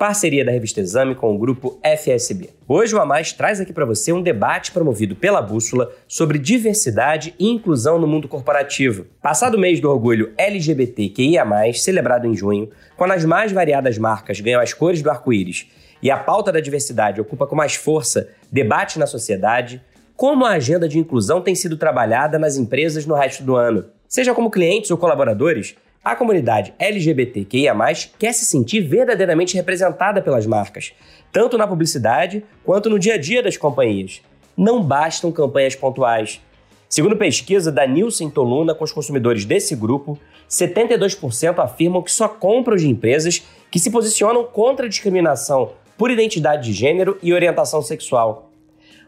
parceria da revista Exame com o grupo FSB. Hoje o A Mais traz aqui para você um debate promovido pela Bússola sobre diversidade e inclusão no mundo corporativo. Passado o mês do orgulho LGBTQIA+, celebrado em junho, quando as mais variadas marcas ganham as cores do arco-íris e a pauta da diversidade ocupa com mais força debate na sociedade, como a agenda de inclusão tem sido trabalhada nas empresas no resto do ano. Seja como clientes ou colaboradores, a comunidade LGBTQIA+, quer se sentir verdadeiramente representada pelas marcas, tanto na publicidade quanto no dia a dia das companhias. Não bastam campanhas pontuais. Segundo pesquisa da Nielsen Toluna com os consumidores desse grupo, 72% afirmam que só compram de empresas que se posicionam contra a discriminação por identidade de gênero e orientação sexual.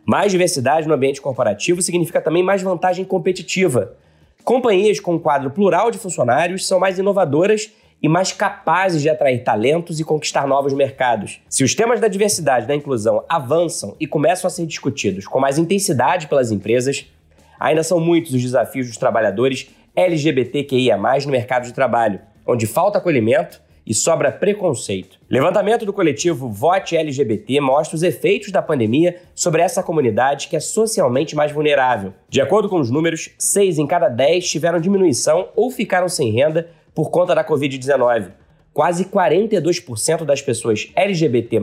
Mais diversidade no ambiente corporativo significa também mais vantagem competitiva, Companhias com um quadro plural de funcionários são mais inovadoras e mais capazes de atrair talentos e conquistar novos mercados. Se os temas da diversidade e da inclusão avançam e começam a ser discutidos com mais intensidade pelas empresas, ainda são muitos os desafios dos trabalhadores LGBTQIA+, no mercado de trabalho, onde falta acolhimento e sobra preconceito. Levantamento do coletivo Vote LGBT mostra os efeitos da pandemia sobre essa comunidade que é socialmente mais vulnerável. De acordo com os números, 6 em cada 10 tiveram diminuição ou ficaram sem renda por conta da Covid-19. Quase 42% das pessoas LGBT+,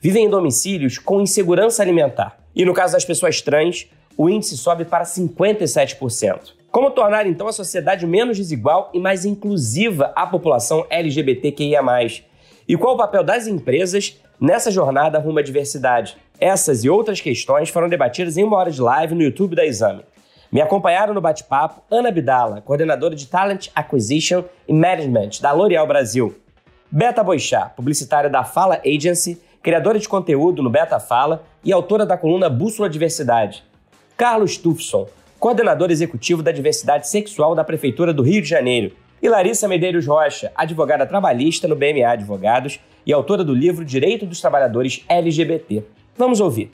vivem em domicílios com insegurança alimentar. E no caso das pessoas trans, o índice sobe para 57%. Como tornar então a sociedade menos desigual e mais inclusiva à população LGBTQIA? E qual o papel das empresas nessa jornada rumo à diversidade? Essas e outras questões foram debatidas em uma hora de live no YouTube da Exame. Me acompanharam no bate-papo Ana Bidala, coordenadora de Talent Acquisition e Management da L'Oréal Brasil. Beta Boixá, publicitária da Fala Agency, criadora de conteúdo no Beta Fala e autora da coluna Bússola Diversidade. Carlos Tufson, coordenador executivo da diversidade sexual da Prefeitura do Rio de Janeiro, e Larissa Medeiros Rocha, advogada trabalhista no BMA Advogados e autora do livro Direito dos Trabalhadores LGBT. Vamos ouvir.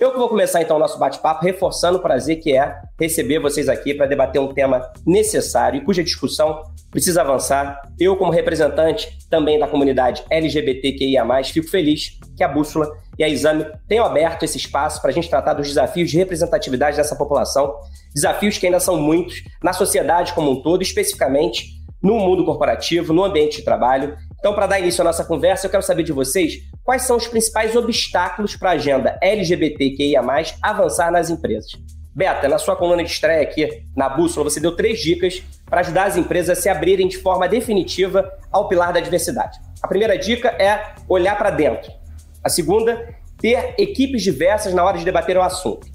Eu vou começar então o nosso bate-papo reforçando o prazer que é receber vocês aqui para debater um tema necessário e cuja discussão precisa avançar. Eu, como representante também da comunidade LGBTQIA, fico feliz que a Bússola e a Exame tenham aberto esse espaço para a gente tratar dos desafios de representatividade dessa população, desafios que ainda são muitos na sociedade como um todo, especificamente no mundo corporativo, no ambiente de trabalho. Então, para dar início à nossa conversa, eu quero saber de vocês quais são os principais obstáculos para a agenda LGBTQIA, avançar nas empresas. Beta, na sua coluna de estreia aqui na Bússola, você deu três dicas para ajudar as empresas a se abrirem de forma definitiva ao pilar da diversidade. A primeira dica é olhar para dentro. A segunda, ter equipes diversas na hora de debater o assunto.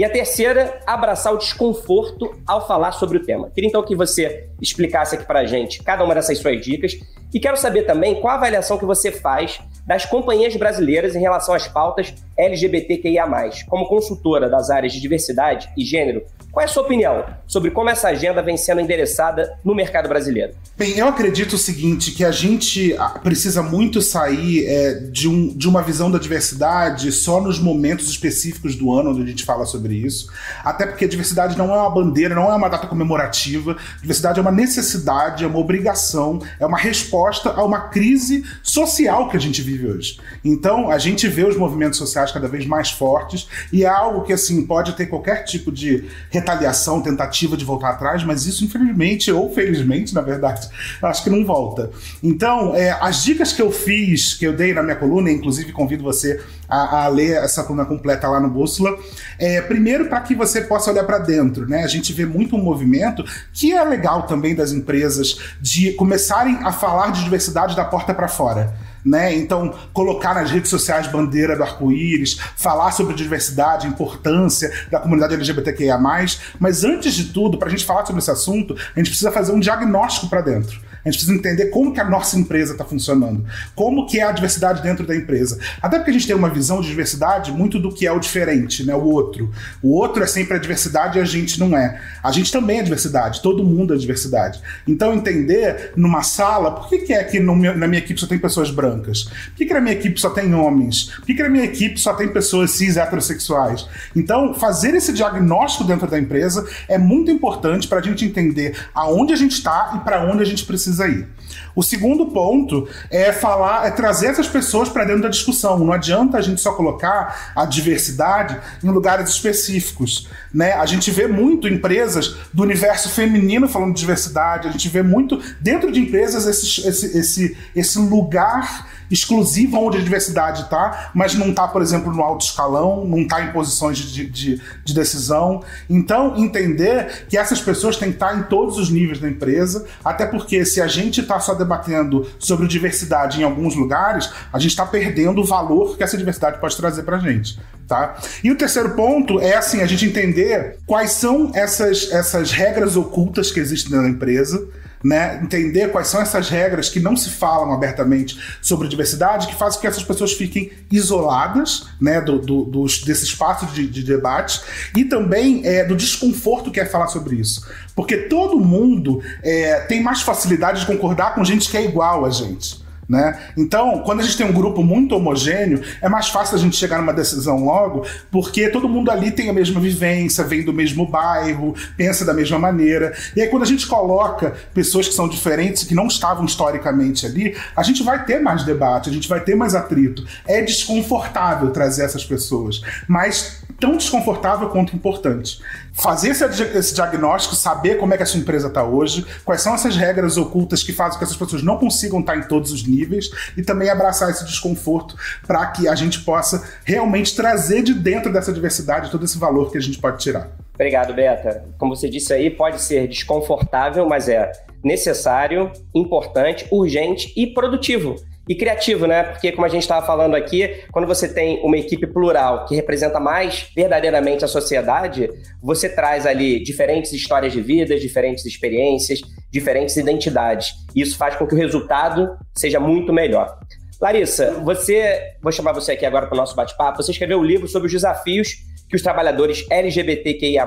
E a terceira, abraçar o desconforto ao falar sobre o tema. Queria então que você explicasse aqui para a gente cada uma dessas suas dicas. E quero saber também qual a avaliação que você faz das companhias brasileiras em relação às pautas LGBTQIA. Como consultora das áreas de diversidade e gênero, qual é a sua opinião sobre como essa agenda vem sendo endereçada no mercado brasileiro? Bem, eu acredito o seguinte, que a gente ah, precisa muito sair é, de, um, de uma visão da diversidade só nos momentos específicos do ano onde a gente fala sobre isso. Até porque a diversidade não é uma bandeira, não é uma data comemorativa. Diversidade é uma necessidade, é uma obrigação, é uma resposta a uma crise social que a gente vive hoje. Então, a gente vê os movimentos sociais cada vez mais fortes e é algo que, assim, pode ter qualquer tipo de retaliação, tentativa de voltar atrás, mas isso, infelizmente, ou felizmente, na verdade, acho que não volta. Então, é, as dicas que eu fiz, que eu dei na minha coluna, inclusive convido você a, a ler essa coluna completa lá no Bússola, é, primeiro para que você possa olhar para dentro, né? A gente vê muito um movimento que é legal também das empresas de começarem a falar de diversidade da porta para fora né? Então, colocar nas redes sociais bandeira do arco-íris, falar sobre diversidade, importância da comunidade LGBTQIA. Mas antes de tudo, para a gente falar sobre esse assunto, a gente precisa fazer um diagnóstico para dentro. A gente precisa entender como que a nossa empresa está funcionando, como que é a diversidade dentro da empresa. Até porque a gente tem uma visão de diversidade muito do que é o diferente, né? O outro. O outro é sempre a diversidade e a gente não é. A gente também é diversidade, todo mundo é diversidade. Então entender numa sala, por que, que é que meu, na minha equipe só tem pessoas brancas? Por que, que na minha equipe só tem homens? Por que, que na minha equipe só tem pessoas cis heterossexuais? Então fazer esse diagnóstico dentro da empresa é muito importante para a gente entender aonde a gente está e para onde a gente precisa ir. O segundo ponto é falar, é trazer essas pessoas para dentro da discussão. Não adianta a gente só colocar a diversidade em lugares específicos. Né? A gente vê muito empresas do universo feminino falando de diversidade, a gente vê muito dentro de empresas esse, esse, esse, esse lugar exclusiva onde a diversidade está, mas não está, por exemplo, no alto escalão, não está em posições de, de, de, decisão. Então, entender que essas pessoas têm que estar tá em todos os níveis da empresa, até porque se a gente está só debatendo sobre diversidade em alguns lugares, a gente está perdendo o valor que essa diversidade pode trazer para a gente. Tá? E o terceiro ponto é assim, a gente entender quais são essas, essas regras ocultas que existem na empresa né? Entender quais são essas regras que não se falam abertamente sobre diversidade, que fazem com que essas pessoas fiquem isoladas, né? Do, do, desse espaço de, de debate e também é, do desconforto que é falar sobre isso. Porque todo mundo é, tem mais facilidade de concordar com gente que é igual a gente. Né? Então, quando a gente tem um grupo muito homogêneo, é mais fácil a gente chegar numa decisão logo, porque todo mundo ali tem a mesma vivência, vem do mesmo bairro, pensa da mesma maneira. E aí, quando a gente coloca pessoas que são diferentes, que não estavam historicamente ali, a gente vai ter mais debate, a gente vai ter mais atrito. É desconfortável trazer essas pessoas, mas tão desconfortável quanto importante fazer esse, esse, diagnóstico, saber como é que a sua empresa está hoje, quais são essas regras ocultas que fazem com que essas pessoas não consigam estar em todos os níveis e também abraçar esse desconforto para que a gente possa realmente trazer de dentro dessa diversidade todo esse valor que a gente pode tirar. Obrigado, Beta. Como você disse aí, pode ser desconfortável, mas é necessário, importante, urgente e produtivo e criativo, né? Porque, como a gente estava falando aqui, quando você tem uma equipe plural que representa mais verdadeiramente a sociedade, você traz ali diferentes histórias de vida, diferentes experiências, diferentes identidades. E isso faz com que o resultado seja muito melhor. Larissa, você, vou chamar você aqui agora para o nosso bate-papo. Você escreveu um livro sobre os desafios que os trabalhadores LGBTQIA+,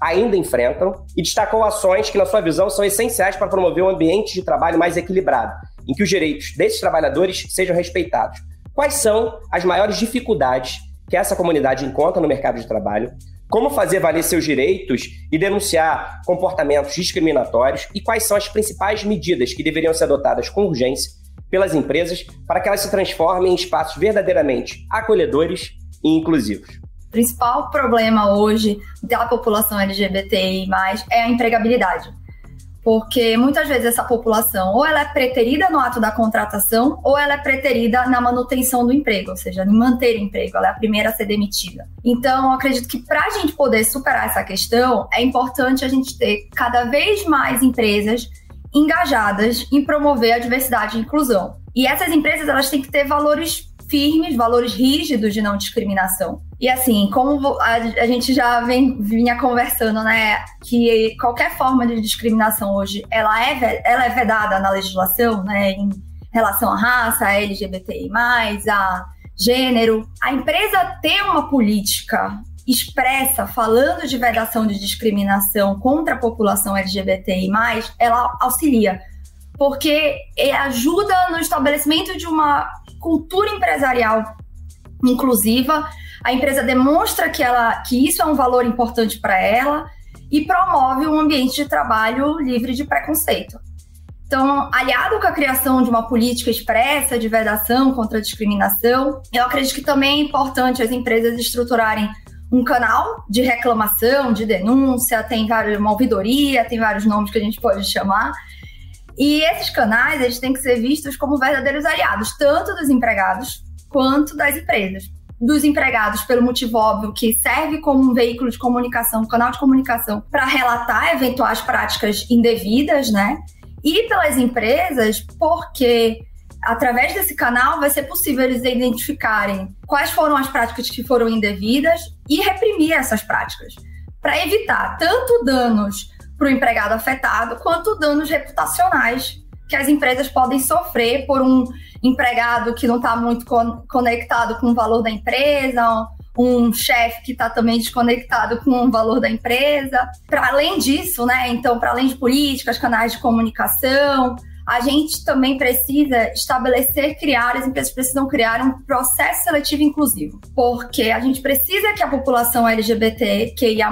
ainda enfrentam e destacou ações que, na sua visão, são essenciais para promover um ambiente de trabalho mais equilibrado, em que os direitos desses trabalhadores sejam respeitados. Quais são as maiores dificuldades que essa comunidade encontra no mercado de trabalho? Como fazer valer seus direitos e denunciar comportamentos discriminatórios? E quais são as principais medidas que deveriam ser adotadas com urgência pelas empresas para que elas se transformem em espaços verdadeiramente acolhedores e inclusivos? O principal problema hoje da população LGBTI+, é a empregabilidade porque muitas vezes essa população ou ela é preterida no ato da contratação ou ela é preterida na manutenção do emprego, ou seja, em manter emprego, ela é a primeira a ser demitida. Então, acredito que para a gente poder superar essa questão, é importante a gente ter cada vez mais empresas engajadas em promover a diversidade e inclusão. E essas empresas elas têm que ter valores firmes, valores rígidos de não discriminação. E assim, como a, gente já vem, vinha conversando, né, que qualquer forma de discriminação hoje, ela é, ela é vedada na legislação, né, em relação à raça, a LGBTI+, a gênero. A empresa ter uma política expressa falando de vedação de discriminação contra a população LGBTI+, ela auxilia porque ajuda no estabelecimento de uma cultura empresarial inclusiva. A empresa demonstra que, ela, que isso é um valor importante para ela e promove um ambiente de trabalho livre de preconceito. Então, aliado com a criação de uma política expressa de vedação contra a discriminação, eu acredito que também é importante as empresas estruturarem um canal de reclamação, de denúncia, tem vários, uma ouvidoria, tem vários nomes que a gente pode chamar, e esses canais, eles têm que ser vistos como verdadeiros aliados, tanto dos empregados quanto das empresas. Dos empregados, pelo motivo óbvio que serve como um veículo de comunicação, um canal de comunicação, para relatar eventuais práticas indevidas, né? E pelas empresas, porque através desse canal vai ser possível eles identificarem quais foram as práticas que foram indevidas e reprimir essas práticas, para evitar tanto danos para o empregado afetado, quanto danos reputacionais que as empresas podem sofrer por um empregado que não está muito con conectado com o valor da empresa, um chefe que está também desconectado com o valor da empresa. Para além disso, né? Então, para além de políticas, canais de comunicação, a gente também precisa estabelecer, criar, as empresas precisam criar um processo seletivo inclusivo, porque a gente precisa que a população LGBTQIA+,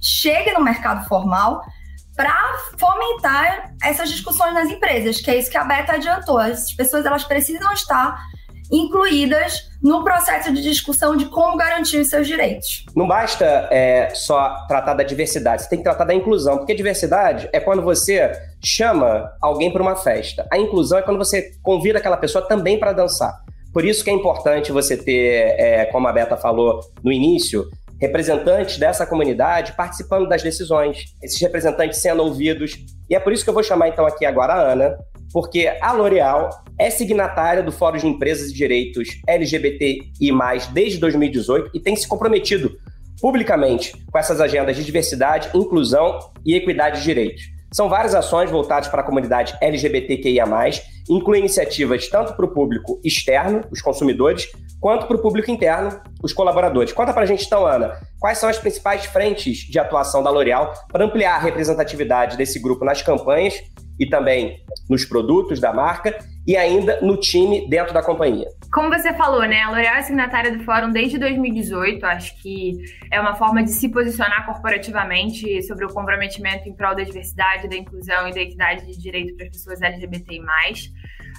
chegue no mercado formal para fomentar essas discussões nas empresas, que é isso que a Beta adiantou. As pessoas elas precisam estar incluídas no processo de discussão de como garantir os seus direitos. Não basta é, só tratar da diversidade, você tem que tratar da inclusão, porque diversidade é quando você chama alguém para uma festa. A inclusão é quando você convida aquela pessoa também para dançar. Por isso que é importante você ter, é, como a Beta falou no início, representantes dessa comunidade participando das decisões, esses representantes sendo ouvidos. E é por isso que eu vou chamar então aqui agora a Ana, porque a L'Oréal é signatária do Fórum de Empresas e Direitos LGBTI+, desde 2018 e tem se comprometido publicamente com essas agendas de diversidade, inclusão e equidade de direitos. São várias ações voltadas para a comunidade LGBTQIA+, incluem iniciativas tanto para o público externo, os consumidores, quanto para o público interno, os colaboradores. Conta para a gente então, Ana, quais são as principais frentes de atuação da L'Oréal para ampliar a representatividade desse grupo nas campanhas e também nos produtos da marca e ainda no time dentro da companhia. Como você falou, né? A L'Oréal é signatária do fórum desde 2018. Acho que é uma forma de se posicionar corporativamente sobre o comprometimento em prol da diversidade, da inclusão e da equidade de direito para as pessoas LGBTI+.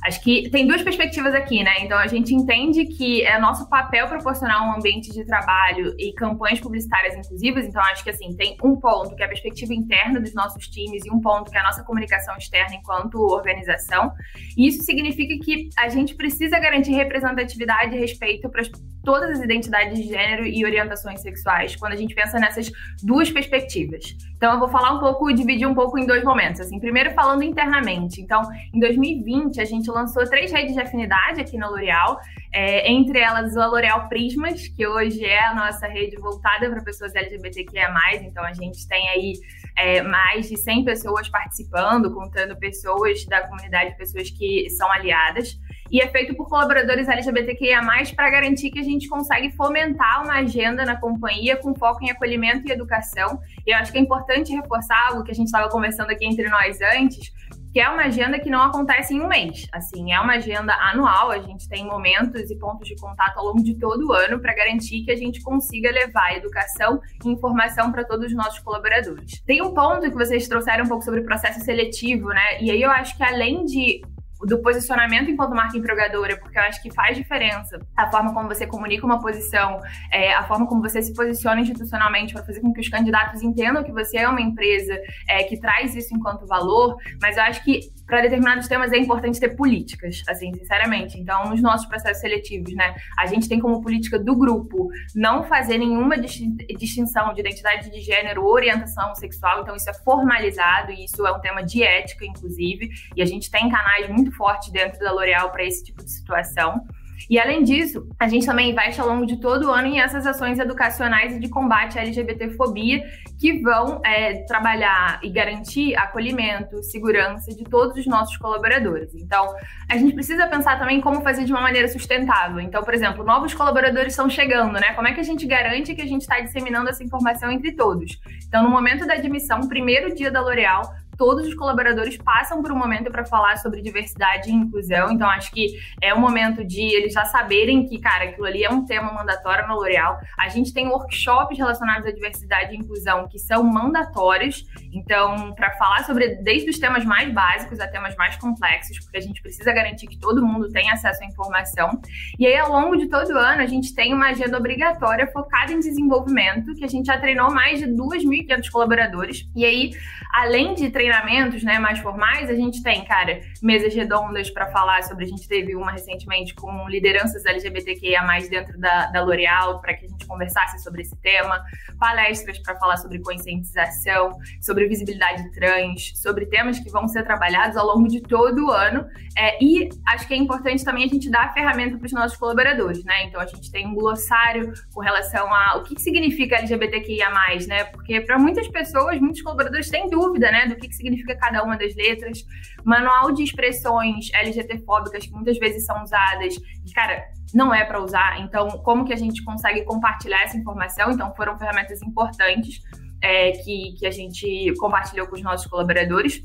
Acho que tem duas perspectivas aqui, né? Então a gente entende que é nosso papel proporcionar um ambiente de trabalho e campanhas publicitárias inclusivas. Então acho que assim tem um ponto que é a perspectiva interna dos nossos times e um ponto que é a nossa comunicação externa enquanto organização. E isso significa que a gente precisa garantir representatividade e respeito para todas as identidades de gênero e orientações sexuais quando a gente pensa nessas duas perspectivas. Então eu vou falar um pouco, dividir um pouco em dois momentos. Assim, primeiro falando internamente. Então, em 2020 a gente lançou três redes de afinidade aqui na L'Oréal, é, entre elas a L'Oréal Prismas, que hoje é a nossa rede voltada para pessoas LGBTQIA+. Então a gente tem aí é, mais de 100 pessoas participando, contando pessoas da comunidade, pessoas que são aliadas. E é feito por colaboradores LGBTQIA+, para garantir que a gente consegue fomentar uma agenda na companhia com foco em acolhimento e educação. E eu acho que é importante reforçar algo que a gente estava conversando aqui entre nós antes, que é uma agenda que não acontece em um mês. Assim, é uma agenda anual, a gente tem momentos e pontos de contato ao longo de todo o ano para garantir que a gente consiga levar educação e informação para todos os nossos colaboradores. Tem um ponto que vocês trouxeram um pouco sobre o processo seletivo, né? E aí eu acho que além de do posicionamento enquanto marca empregadora, porque eu acho que faz diferença a forma como você comunica uma posição, é, a forma como você se posiciona institucionalmente para fazer com que os candidatos entendam que você é uma empresa é, que traz isso enquanto valor, mas eu acho que para determinados temas é importante ter políticas, assim, sinceramente. Então, nos nossos processos seletivos, né, a gente tem como política do grupo não fazer nenhuma distinção de identidade de gênero orientação sexual, então isso é formalizado e isso é um tema de ética, inclusive, e a gente tem canais muito fortes dentro da L'Oréal para esse tipo de situação. E além disso, a gente também investe ao longo de todo o ano em essas ações educacionais e de combate à LGBTfobia que vão é, trabalhar e garantir acolhimento, segurança de todos os nossos colaboradores. Então, a gente precisa pensar também como fazer de uma maneira sustentável. Então, por exemplo, novos colaboradores estão chegando, né? Como é que a gente garante que a gente está disseminando essa informação entre todos? Então, no momento da admissão, primeiro dia da L'Oréal, todos os colaboradores passam por um momento para falar sobre diversidade e inclusão. Então, acho que é um momento de eles já saberem que, cara, aquilo ali é um tema mandatório na L'Oréal. A gente tem workshops relacionados à diversidade e inclusão que são mandatórios. Então, para falar sobre desde os temas mais básicos a temas mais complexos, porque a gente precisa garantir que todo mundo tenha acesso à informação. E aí, ao longo de todo o ano, a gente tem uma agenda obrigatória focada em desenvolvimento, que a gente já treinou mais de 2.500 colaboradores. E aí, além de treinar treinamentos né, mais formais, a gente tem, cara, mesas redondas para falar sobre. A gente teve uma recentemente com lideranças LGBTQIA dentro da, da L'Oréal, para que a gente conversasse sobre esse tema, palestras para falar sobre conscientização, sobre visibilidade trans, sobre temas que vão ser trabalhados ao longo de todo o ano. É, e acho que é importante também a gente dar a ferramenta para os nossos colaboradores, né? Então a gente tem um glossário com relação a o que, que significa LGBTQIA, né? Porque para muitas pessoas, muitos colaboradores têm dúvida, né, do que, que significa cada uma das letras, manual de expressões LGTfóbicas que muitas vezes são usadas, e, cara, não é para usar. Então, como que a gente consegue compartilhar essa informação? Então, foram ferramentas importantes é, que, que a gente compartilhou com os nossos colaboradores.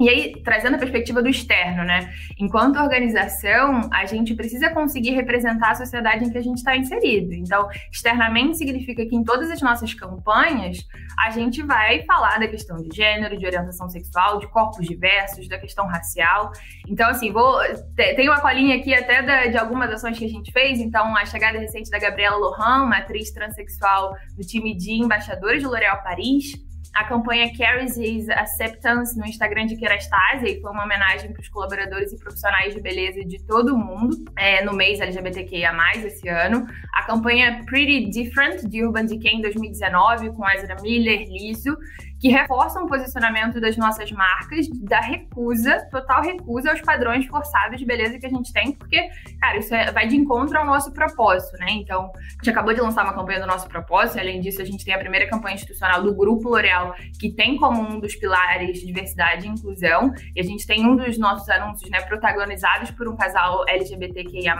E aí, trazendo a perspectiva do externo, né? Enquanto organização, a gente precisa conseguir representar a sociedade em que a gente está inserido. Então, externamente significa que em todas as nossas campanhas, a gente vai falar da questão de gênero, de orientação sexual, de corpos diversos, da questão racial. Então, assim, vou. Tem uma colinha aqui até da, de algumas ações que a gente fez. Então, a chegada recente da Gabriela Lohan, uma atriz transexual do time de embaixadores de L'Oréal Paris a campanha Carries His Acceptance no Instagram de Kerastase, e foi uma homenagem para os colaboradores e profissionais de beleza de todo mundo, é, no mês LGBTQIA+, esse ano. A campanha Pretty Different, de Urban Decay, em 2019, com Ezra Miller, Liso, que reforçam o posicionamento das nossas marcas da recusa, total recusa aos padrões forçados de beleza que a gente tem, porque, cara, isso é, vai de encontro ao nosso propósito, né? Então, a gente acabou de lançar uma campanha do nosso propósito, e além disso, a gente tem a primeira campanha institucional do Grupo L'Oréal, que tem como um dos pilares diversidade e inclusão, e a gente tem um dos nossos anúncios, né, protagonizados por um casal LGBTQIA+,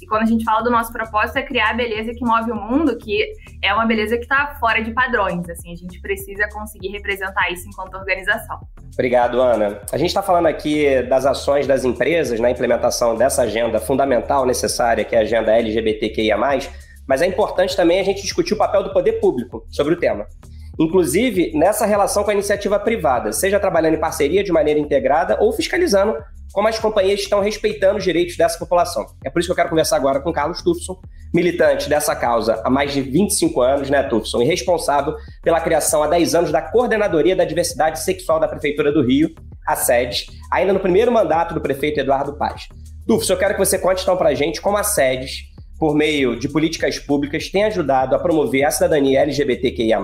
e quando a gente fala do nosso propósito é criar a beleza que move o mundo, que é uma beleza que está fora de padrões, assim, a gente precisa conseguir representar isso enquanto organização. Obrigado, Ana. A gente está falando aqui das ações das empresas na implementação dessa agenda fundamental necessária, que é a agenda LGBTQIA, mas é importante também a gente discutir o papel do poder público sobre o tema. Inclusive, nessa relação com a iniciativa privada, seja trabalhando em parceria de maneira integrada ou fiscalizando como as companhias estão respeitando os direitos dessa população. É por isso que eu quero conversar agora com Carlos Tufson, militante dessa causa há mais de 25 anos, né, Tufson, e responsável pela criação há 10 anos da Coordenadoria da Diversidade Sexual da Prefeitura do Rio, a SEDES, ainda no primeiro mandato do prefeito Eduardo Paz. Tufson, eu quero que você conte então para a gente como a SEDES, por meio de políticas públicas, tem ajudado a promover a cidadania LGBTQIA+,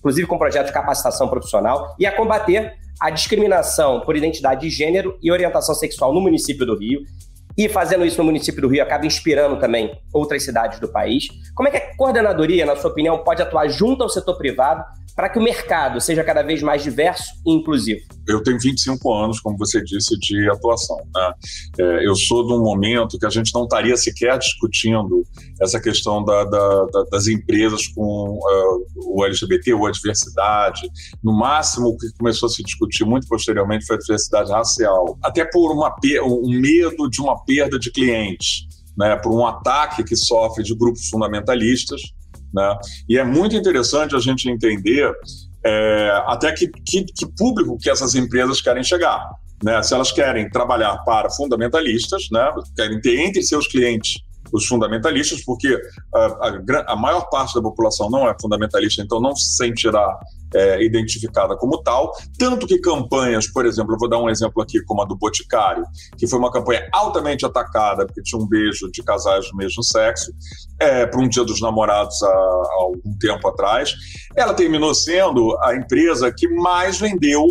inclusive com projetos de capacitação profissional, e a combater a discriminação por identidade de gênero e orientação sexual no município do Rio. E fazendo isso no município do Rio acaba inspirando também outras cidades do país. Como é que a coordenadoria, na sua opinião, pode atuar junto ao setor privado para que o mercado seja cada vez mais diverso e inclusivo? Eu tenho 25 anos, como você disse, de atuação. Né? É, eu sou de um momento que a gente não estaria sequer discutindo essa questão da, da, da, das empresas com uh, o LGBT ou a diversidade. No máximo, o que começou a se discutir muito posteriormente foi a diversidade racial, até por uma, um medo de uma perda de clientes. Né, por um ataque que sofre de grupos fundamentalistas, né? E é muito interessante a gente entender é, até que, que, que, público que essas empresas querem chegar. Né? Se elas querem trabalhar para fundamentalistas, né? querem ter entre seus clientes os fundamentalistas, porque a, a, a, maior parte da população não é fundamentalista, então não se sentirá é, identificada como tal. Tanto que campanhas, por exemplo, eu vou dar um exemplo aqui, como a do Boticário, que foi uma campanha altamente atacada, porque tinha um beijo de casais do mesmo sexo, é, para um Dia dos Namorados há, há algum tempo atrás. Ela terminou sendo a empresa que mais vendeu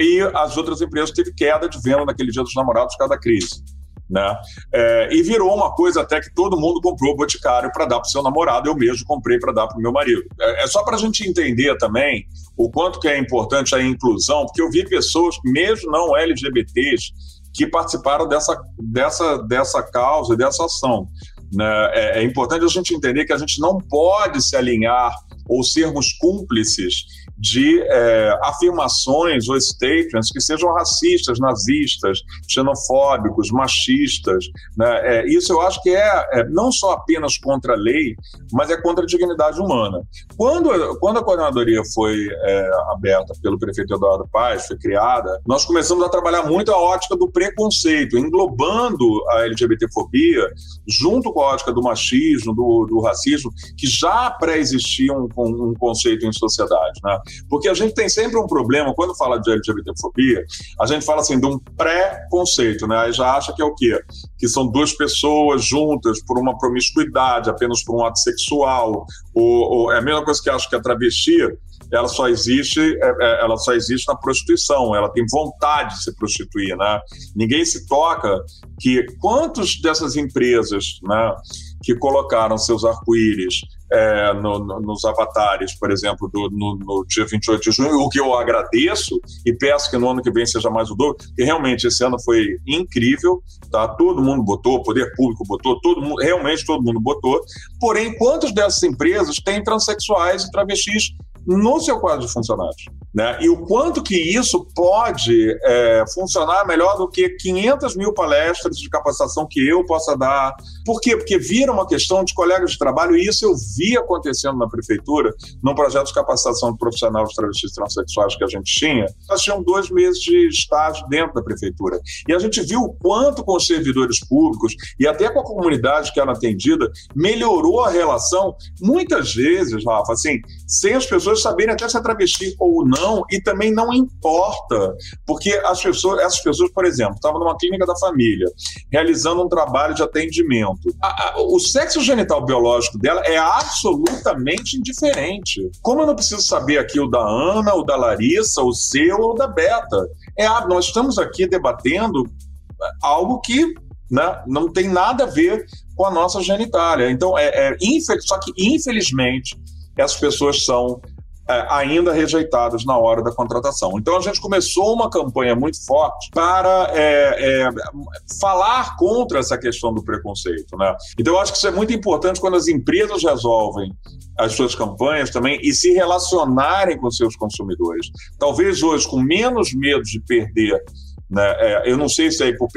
e as outras empresas teve queda de venda naquele Dia dos Namorados por causa da crise. Né? É, e virou uma coisa até que todo mundo comprou o Boticário para dar para seu namorado, eu mesmo comprei para dar para o meu marido. É, é só para a gente entender também o quanto que é importante a inclusão, porque eu vi pessoas, mesmo não LGBTs, que participaram dessa, dessa, dessa causa, dessa ação. Né? É, é importante a gente entender que a gente não pode se alinhar ou sermos cúmplices de é, afirmações ou statements que sejam racistas, nazistas, xenofóbicos, machistas. Né? É, isso eu acho que é, é, não só apenas contra a lei, mas é contra a dignidade humana. Quando, quando a coordenadoria foi é, aberta pelo prefeito Eduardo Paz, foi criada, nós começamos a trabalhar muito a ótica do preconceito, englobando a LGBTfobia junto com a ótica do machismo, do, do racismo, que já pré-existia um, um conceito em sociedade. Né? Porque a gente tem sempre um problema, quando fala de LGBTfobia, a gente fala assim de um pré-conceito, né? Aí já acha que é o quê? Que são duas pessoas juntas por uma promiscuidade, apenas por um ato sexual, ou, ou é a mesma coisa que acha que a travesti ela só existe é, é, ela só existe na prostituição ela tem vontade de se prostituir né ninguém se toca que quantos dessas empresas né que colocaram seus arco-íris é, no, no, nos avatares, por exemplo, do, no, no, dia 28 de junho, o que eu agradeço e peço que no ano que vem seja mais o dobro, porque realmente esse ano foi incrível, tá? Todo mundo botou, o poder público botou, todo mundo, realmente todo mundo botou. Porém, quantas dessas empresas têm transexuais e travestis no seu quadro de funcionários. Né? E o quanto que isso pode é, funcionar melhor do que 500 mil palestras de capacitação que eu possa dar. Por quê? Porque vira uma questão de colegas de trabalho, e isso eu vi acontecendo na prefeitura, num projeto de capacitação profissional de travestis transexuais que a gente tinha. Nós tínhamos dois meses de estágio dentro da prefeitura. E a gente viu o quanto com os servidores públicos e até com a comunidade que era atendida, melhorou a relação, muitas vezes, Rafa, assim, sem as pessoas saberem até se é travesti ou não e também não importa, porque as pessoas, essas pessoas, por exemplo, estavam numa clínica da família, realizando um trabalho de atendimento. A, a, o sexo genital biológico dela é absolutamente indiferente. Como eu não preciso saber aqui o da Ana, o da Larissa, o seu ou da Beta? É, nós estamos aqui debatendo algo que né, não tem nada a ver com a nossa genitália. Então, é, é só que infelizmente essas pessoas são ainda rejeitadas na hora da contratação. Então a gente começou uma campanha muito forte para é, é, falar contra essa questão do preconceito. Né? Então eu acho que isso é muito importante quando as empresas resolvem as suas campanhas também e se relacionarem com seus consumidores. Talvez hoje, com menos medo de perder né? É, eu não sei se é por,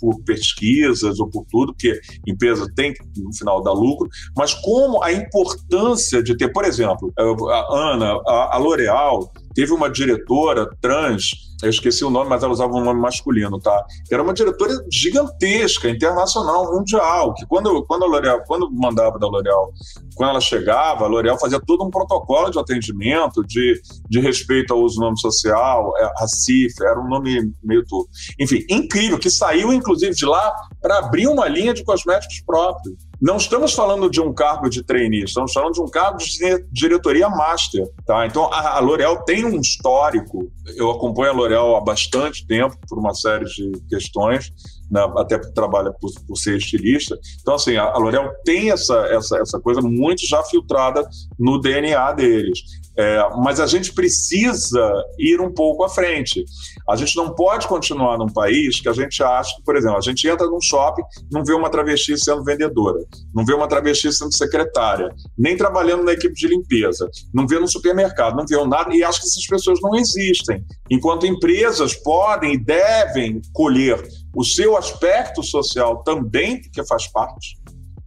por, pesquisas ou por tudo, porque empresa tem que, no final, dar lucro, mas como a importância de ter, por exemplo, a Ana, a, L'Oréal teve uma diretora trans eu esqueci o nome, mas ela usava um nome masculino, tá? Era uma diretora gigantesca, internacional, mundial, que quando, quando a L'Oréal, quando mandava da L'Oréal, quando ela chegava, a L'Oréal fazia todo um protocolo de atendimento, de, de respeito ao uso do nome social, é, a CIF, era um nome meio tudo. Enfim, incrível, que saiu, inclusive, de lá para abrir uma linha de cosméticos próprios. Não estamos falando de um cargo de trainee, estamos falando de um cargo de diretoria master. Tá? Então, a, L'Oréal tem um histórico. Eu acompanho a L'Oréal há bastante tempo, por uma série de questões, né? até trabalha por, por, ser estilista. Então, assim, a, a L'Oréal tem essa, essa, essa coisa muito já filtrada no DNA deles. É, mas a gente precisa ir um pouco à frente. A gente não pode continuar num país que a gente acha que, por exemplo, a gente entra num shopping, não vê uma travesti sendo vendedora, não vê uma travesti sendo secretária, nem trabalhando na equipe de limpeza, não vê no supermercado, não vê nada e acha que essas pessoas não existem. Enquanto empresas podem e devem colher o seu aspecto social também, que faz parte.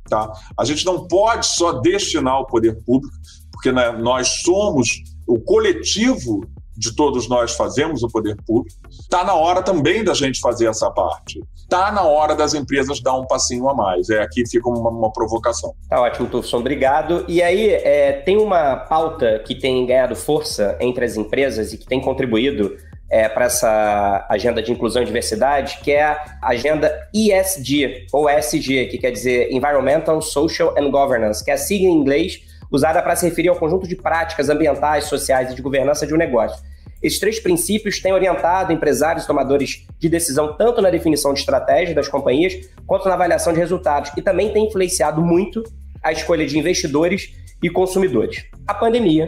Tá? A gente não pode só destinar o poder público porque né, nós somos o coletivo de todos nós fazemos o poder público. Está na hora também da gente fazer essa parte. Está na hora das empresas dar um passinho a mais. É aqui fica uma, uma provocação. Tá ótimo, Tufson, obrigado. E aí é, tem uma pauta que tem ganhado força entre as empresas e que tem contribuído é, para essa agenda de inclusão e diversidade, que é a agenda ESG, ou ESG, que quer dizer Environmental, Social and Governance, que é a sigla em inglês usada para se referir ao conjunto de práticas ambientais, sociais e de governança de um negócio. Esses três princípios têm orientado empresários e tomadores de decisão tanto na definição de estratégia das companhias quanto na avaliação de resultados e também tem influenciado muito a escolha de investidores e consumidores. A pandemia,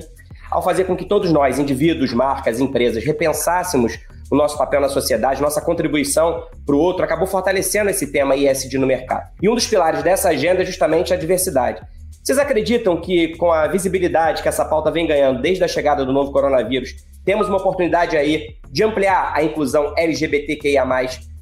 ao fazer com que todos nós, indivíduos, marcas, empresas, repensássemos o nosso papel na sociedade, nossa contribuição para o outro, acabou fortalecendo esse tema ISD no mercado. E um dos pilares dessa agenda é justamente a diversidade. Vocês acreditam que, com a visibilidade que essa pauta vem ganhando desde a chegada do novo coronavírus, temos uma oportunidade aí de ampliar a inclusão LGBTQIA,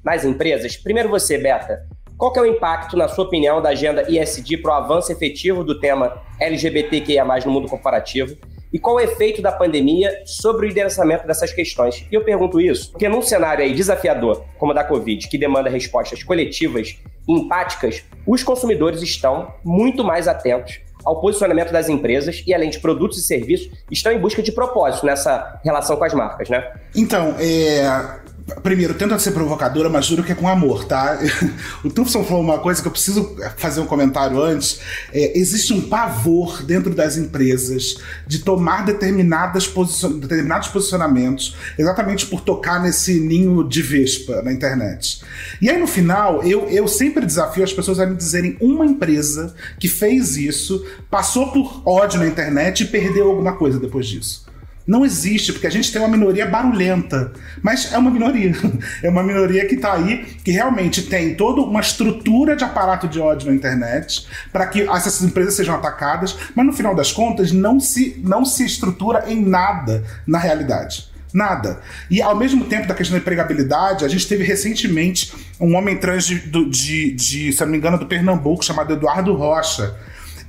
nas empresas? Primeiro você, Beta. Qual é o impacto, na sua opinião, da agenda ISD para o avanço efetivo do tema LGBTQIA, no mundo corporativo? E qual o efeito da pandemia sobre o endereçamento dessas questões? E eu pergunto isso porque num cenário aí desafiador, como o da Covid, que demanda respostas coletivas empáticas, os consumidores estão muito mais atentos ao posicionamento das empresas e, além de produtos e serviços, estão em busca de propósito nessa relação com as marcas, né? Então, é, Primeiro, tenta ser provocadora, mas juro que é com amor, tá? O Tufson falou uma coisa que eu preciso fazer um comentário antes. É, existe um pavor dentro das empresas de tomar determinadas posicion... determinados posicionamentos exatamente por tocar nesse ninho de vespa na internet. E aí, no final, eu, eu sempre desafio as pessoas a me dizerem uma empresa que fez isso, passou por ódio na internet e perdeu alguma coisa depois disso. Não existe, porque a gente tem uma minoria barulhenta. Mas é uma minoria. É uma minoria que está aí, que realmente tem toda uma estrutura de aparato de ódio na internet para que essas empresas sejam atacadas, mas no final das contas não se, não se estrutura em nada na realidade. Nada. E ao mesmo tempo da questão da empregabilidade, a gente teve recentemente um homem trans de, de, de se não me engano, do Pernambuco, chamado Eduardo Rocha,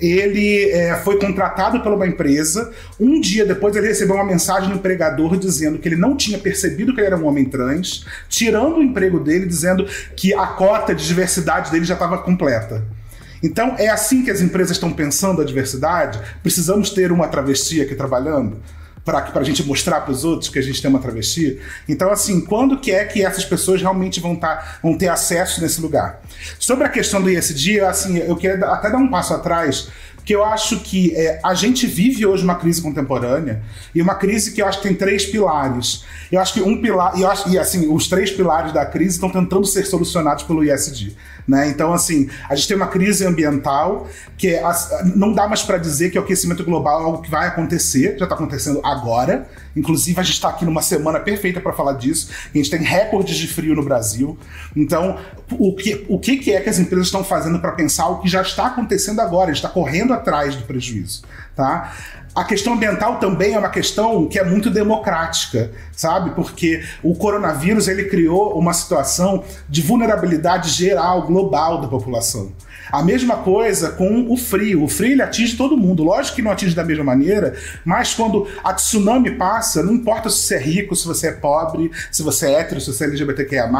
ele é, foi contratado por uma empresa. Um dia depois, ele recebeu uma mensagem do empregador dizendo que ele não tinha percebido que ele era um homem trans, tirando o emprego dele, dizendo que a cota de diversidade dele já estava completa. Então, é assim que as empresas estão pensando a diversidade? Precisamos ter uma travesti aqui trabalhando? Para a gente mostrar para os outros que a gente tem uma travesti. Então, assim, quando que é que essas pessoas realmente vão, tá, vão ter acesso nesse lugar? Sobre a questão do ISD, assim, eu queria até dar um passo atrás, porque eu acho que é, a gente vive hoje uma crise contemporânea e uma crise que eu acho que tem três pilares. Eu acho que um pilar, e, eu acho, e assim, os três pilares da crise estão tentando ser solucionados pelo ISD. Né? Então, assim, a gente tem uma crise ambiental que é, não dá mais para dizer que o aquecimento global é algo que vai acontecer, já está acontecendo agora. Inclusive, a gente está aqui numa semana perfeita para falar disso. A gente tem recordes de frio no Brasil. Então, o que, o que é que as empresas estão fazendo para pensar o que já está acontecendo agora? A gente está correndo atrás do prejuízo. Tá? A questão ambiental também é uma questão que é muito democrática, sabe? Porque o coronavírus ele criou uma situação de vulnerabilidade geral, global da população. A mesma coisa com o frio. O frio ele atinge todo mundo. Lógico que não atinge da mesma maneira, mas quando a tsunami passa, não importa se você é rico, se você é pobre, se você é hétero, se você é LGBTQIA,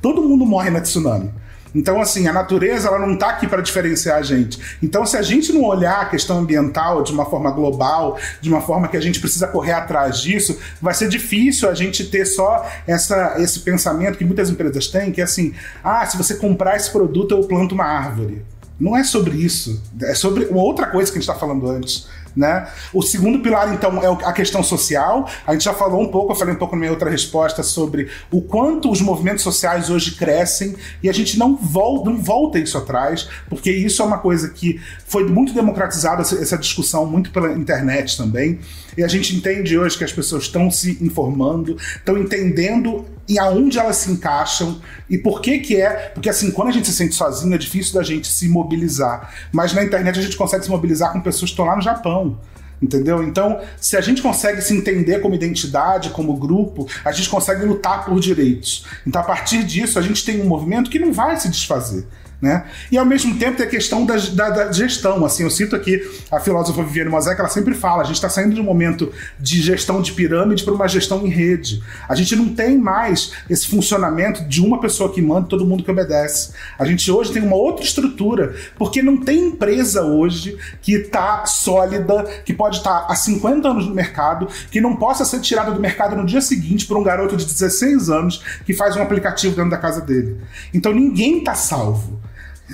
todo mundo morre na tsunami. Então, assim, a natureza ela não está aqui para diferenciar a gente. Então, se a gente não olhar a questão ambiental de uma forma global, de uma forma que a gente precisa correr atrás disso, vai ser difícil a gente ter só essa, esse pensamento que muitas empresas têm, que é assim: ah, se você comprar esse produto, eu planto uma árvore. Não é sobre isso. É sobre outra coisa que a gente está falando antes. Né? O segundo pilar, então, é a questão social. A gente já falou um pouco, eu falei um pouco na minha outra resposta sobre o quanto os movimentos sociais hoje crescem e a gente não volta, não volta isso atrás, porque isso é uma coisa que foi muito democratizada, essa discussão, muito pela internet também. E a gente entende hoje que as pessoas estão se informando, estão entendendo e aonde elas se encaixam e por que que é. Porque assim, quando a gente se sente sozinho, é difícil da gente se mobilizar. Mas na internet a gente consegue se mobilizar com pessoas que estão lá no Japão. Entendeu? Então, se a gente consegue se entender como identidade, como grupo, a gente consegue lutar por direitos. Então, a partir disso, a gente tem um movimento que não vai se desfazer. Né? E ao mesmo tempo tem a questão da, da, da gestão. Assim, eu cito aqui a filósofa Viviane Mosé, que ela sempre fala: a gente está saindo de um momento de gestão de pirâmide para uma gestão em rede. A gente não tem mais esse funcionamento de uma pessoa que manda e todo mundo que obedece. A gente hoje tem uma outra estrutura, porque não tem empresa hoje que está sólida, que pode estar tá há 50 anos no mercado, que não possa ser tirada do mercado no dia seguinte por um garoto de 16 anos que faz um aplicativo dentro da casa dele. Então ninguém está salvo.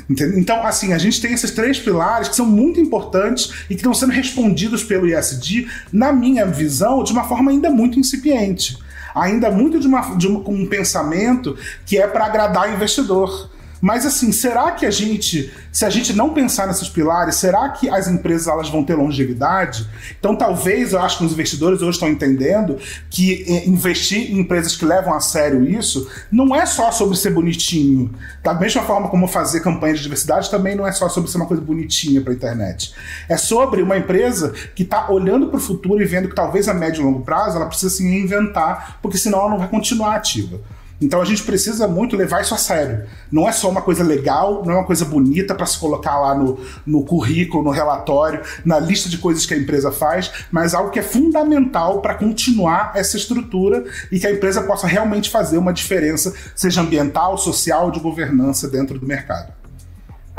Então, assim, a gente tem esses três pilares que são muito importantes e que estão sendo respondidos pelo ISD, na minha visão, de uma forma ainda muito incipiente. Ainda muito de, uma, de um pensamento que é para agradar o investidor. Mas assim, será que a gente, se a gente não pensar nesses pilares, será que as empresas elas vão ter longevidade? Então, talvez eu acho que os investidores hoje estão entendendo que eh, investir em empresas que levam a sério isso não é só sobre ser bonitinho. Da mesma forma como fazer campanha de diversidade também não é só sobre ser uma coisa bonitinha para a internet. É sobre uma empresa que está olhando para o futuro e vendo que talvez a médio e longo prazo ela precisa se reinventar, porque senão ela não vai continuar ativa. Então a gente precisa muito levar isso a sério. Não é só uma coisa legal, não é uma coisa bonita para se colocar lá no, no currículo, no relatório, na lista de coisas que a empresa faz, mas algo que é fundamental para continuar essa estrutura e que a empresa possa realmente fazer uma diferença, seja ambiental, social, de governança dentro do mercado.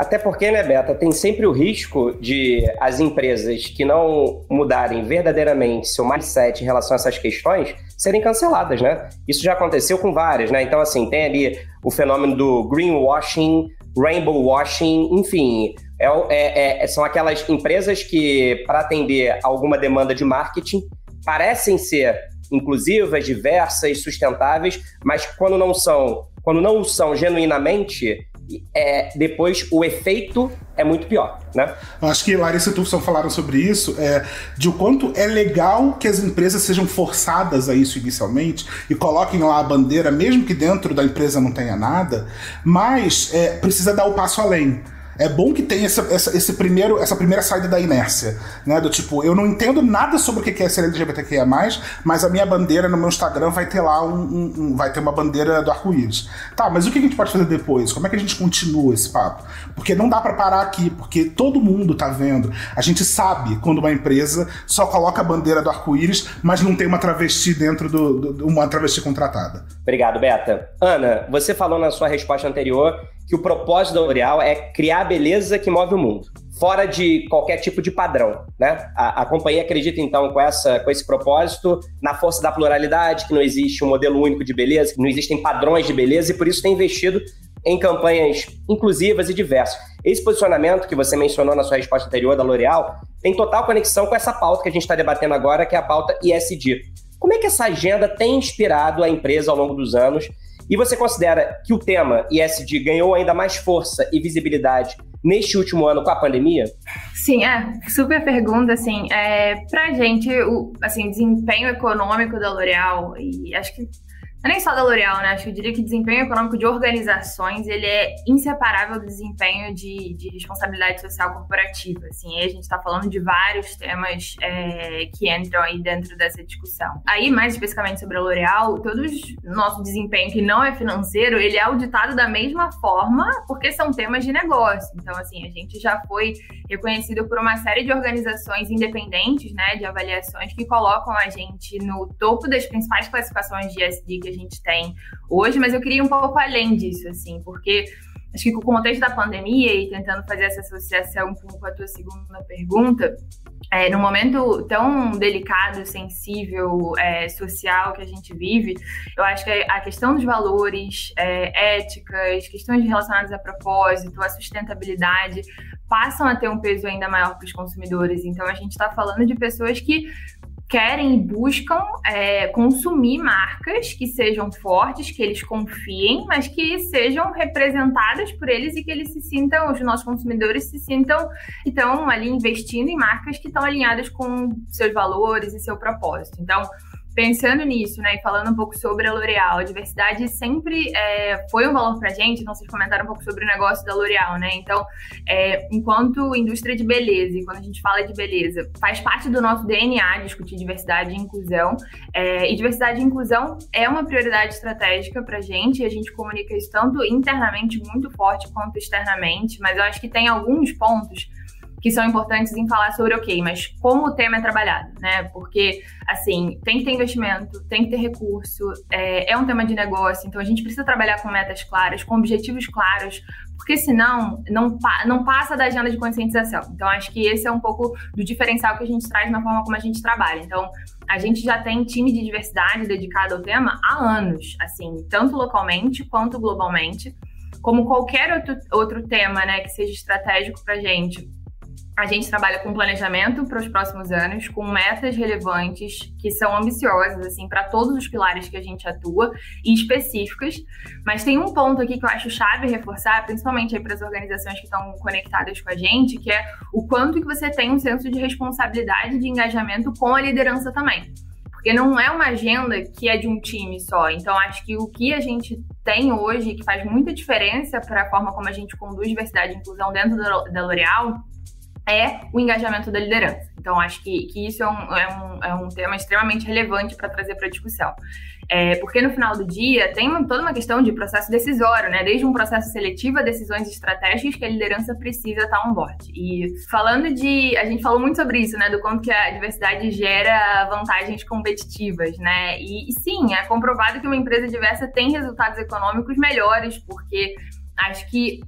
Até porque, né, Beta, tem sempre o risco de as empresas que não mudarem verdadeiramente seu mindset em relação a essas questões serem canceladas, né? Isso já aconteceu com várias, né? Então, assim, tem ali o fenômeno do greenwashing, rainbow washing, enfim, é, é, é, são aquelas empresas que, para atender alguma demanda de marketing, parecem ser inclusivas, diversas, sustentáveis, mas quando não são, quando não são genuinamente, é, depois o efeito é muito pior, né? Acho que Larissa e Tufson falaram sobre isso, é, de o quanto é legal que as empresas sejam forçadas a isso inicialmente e coloquem lá a bandeira, mesmo que dentro da empresa não tenha nada, mas é, precisa dar o passo além. É bom que tenha essa, essa, esse primeiro, essa primeira saída da inércia, né? Do tipo, eu não entendo nada sobre o que é ser LGBTQIA+, mas a minha bandeira no meu Instagram vai ter lá um, um, um vai ter uma bandeira do arco-íris. Tá, mas o que a gente pode fazer depois? Como é que a gente continua esse papo? Porque não dá para parar aqui, porque todo mundo tá vendo. A gente sabe quando uma empresa só coloca a bandeira do arco-íris, mas não tem uma travesti dentro do, do uma travesti contratada. Obrigado, Beta. Ana, você falou na sua resposta anterior que o propósito da L'Oréal é criar a beleza que move o mundo, fora de qualquer tipo de padrão, né? A, a, companhia acredita então com essa com esse propósito na força da pluralidade, que não existe um modelo único de beleza, que não existem padrões de beleza e por isso tem investido em campanhas inclusivas e diversas. Esse posicionamento que você mencionou na sua resposta anterior da L'Oréal tem total conexão com essa pauta que a gente está debatendo agora, que é a pauta ISD. Como é que essa agenda tem inspirado a empresa ao longo dos anos e você considera que o tema ISD ganhou ainda mais força e visibilidade neste último ano com a pandemia? Sim, é, super pergunta, assim, é, pra gente, o assim, desempenho econômico da L'Oréal, e acho que nem só da L'Oréal, né? Acho que eu diria que desempenho econômico de organizações ele é inseparável do desempenho de, de responsabilidade social corporativa. Assim, a gente está falando de vários temas é, que entram aí dentro dessa discussão. Aí, mais especificamente sobre a L'Oréal, todo o nosso desempenho que não é financeiro, ele é auditado da mesma forma, porque são temas de negócio. Então, assim, a gente já foi reconhecido por uma série de organizações independentes, né, de avaliações que colocam a gente no topo das principais classificações de SD que a gente tem hoje, mas eu queria um pouco além disso, assim, porque acho que com o contexto da pandemia e tentando fazer essa associação com a tua segunda pergunta, é, momento tão delicado, sensível, é, social que a gente vive, eu acho que a questão dos valores é, éticas, questões relacionadas a propósito, a sustentabilidade, passam a ter um peso ainda maior para os consumidores. Então, a gente está falando de pessoas que querem e buscam é, consumir marcas que sejam fortes, que eles confiem, mas que sejam representadas por eles e que eles se sintam, os nossos consumidores se sintam, estão ali investindo em marcas que estão alinhadas com seus valores e seu propósito. Então, pensando nisso, né, e falando um pouco sobre a L'Oréal, a diversidade sempre é, foi um valor para a gente, então vocês comentaram um pouco sobre o negócio da L'Oréal, né, então, é, enquanto indústria de beleza, e quando a gente fala de beleza, faz parte do nosso DNA discutir diversidade e inclusão, é, e diversidade e inclusão é uma prioridade estratégica para a gente, e a gente comunica isso tanto internamente muito forte quanto externamente, mas eu acho que tem alguns pontos que são importantes em falar sobre, ok, mas como o tema é trabalhado, né? Porque, assim, tem que ter investimento, tem que ter recurso, é, é um tema de negócio, então a gente precisa trabalhar com metas claras, com objetivos claros, porque senão não, não passa da agenda de conscientização. Então, acho que esse é um pouco do diferencial que a gente traz na forma como a gente trabalha. Então, a gente já tem time de diversidade dedicado ao tema há anos, assim, tanto localmente quanto globalmente. Como qualquer outro, outro tema, né, que seja estratégico para a gente, a gente trabalha com planejamento para os próximos anos, com metas relevantes que são ambiciosas assim para todos os pilares que a gente atua e específicas. Mas tem um ponto aqui que eu acho chave reforçar, principalmente para as organizações que estão conectadas com a gente, que é o quanto que você tem um senso de responsabilidade de engajamento com a liderança também. Porque não é uma agenda que é de um time só. Então, acho que o que a gente tem hoje, que faz muita diferença para a forma como a gente conduz diversidade e inclusão dentro da L'Oréal, é o engajamento da liderança. Então, acho que, que isso é um, é, um, é um tema extremamente relevante para trazer para a discussão. É, porque no final do dia tem toda uma questão de processo decisório, né? Desde um processo seletivo a decisões estratégicas que a liderança precisa estar on board. E falando de. A gente falou muito sobre isso, né? Do quanto que a diversidade gera vantagens competitivas, né? E, e sim, é comprovado que uma empresa diversa tem resultados econômicos melhores, porque acho que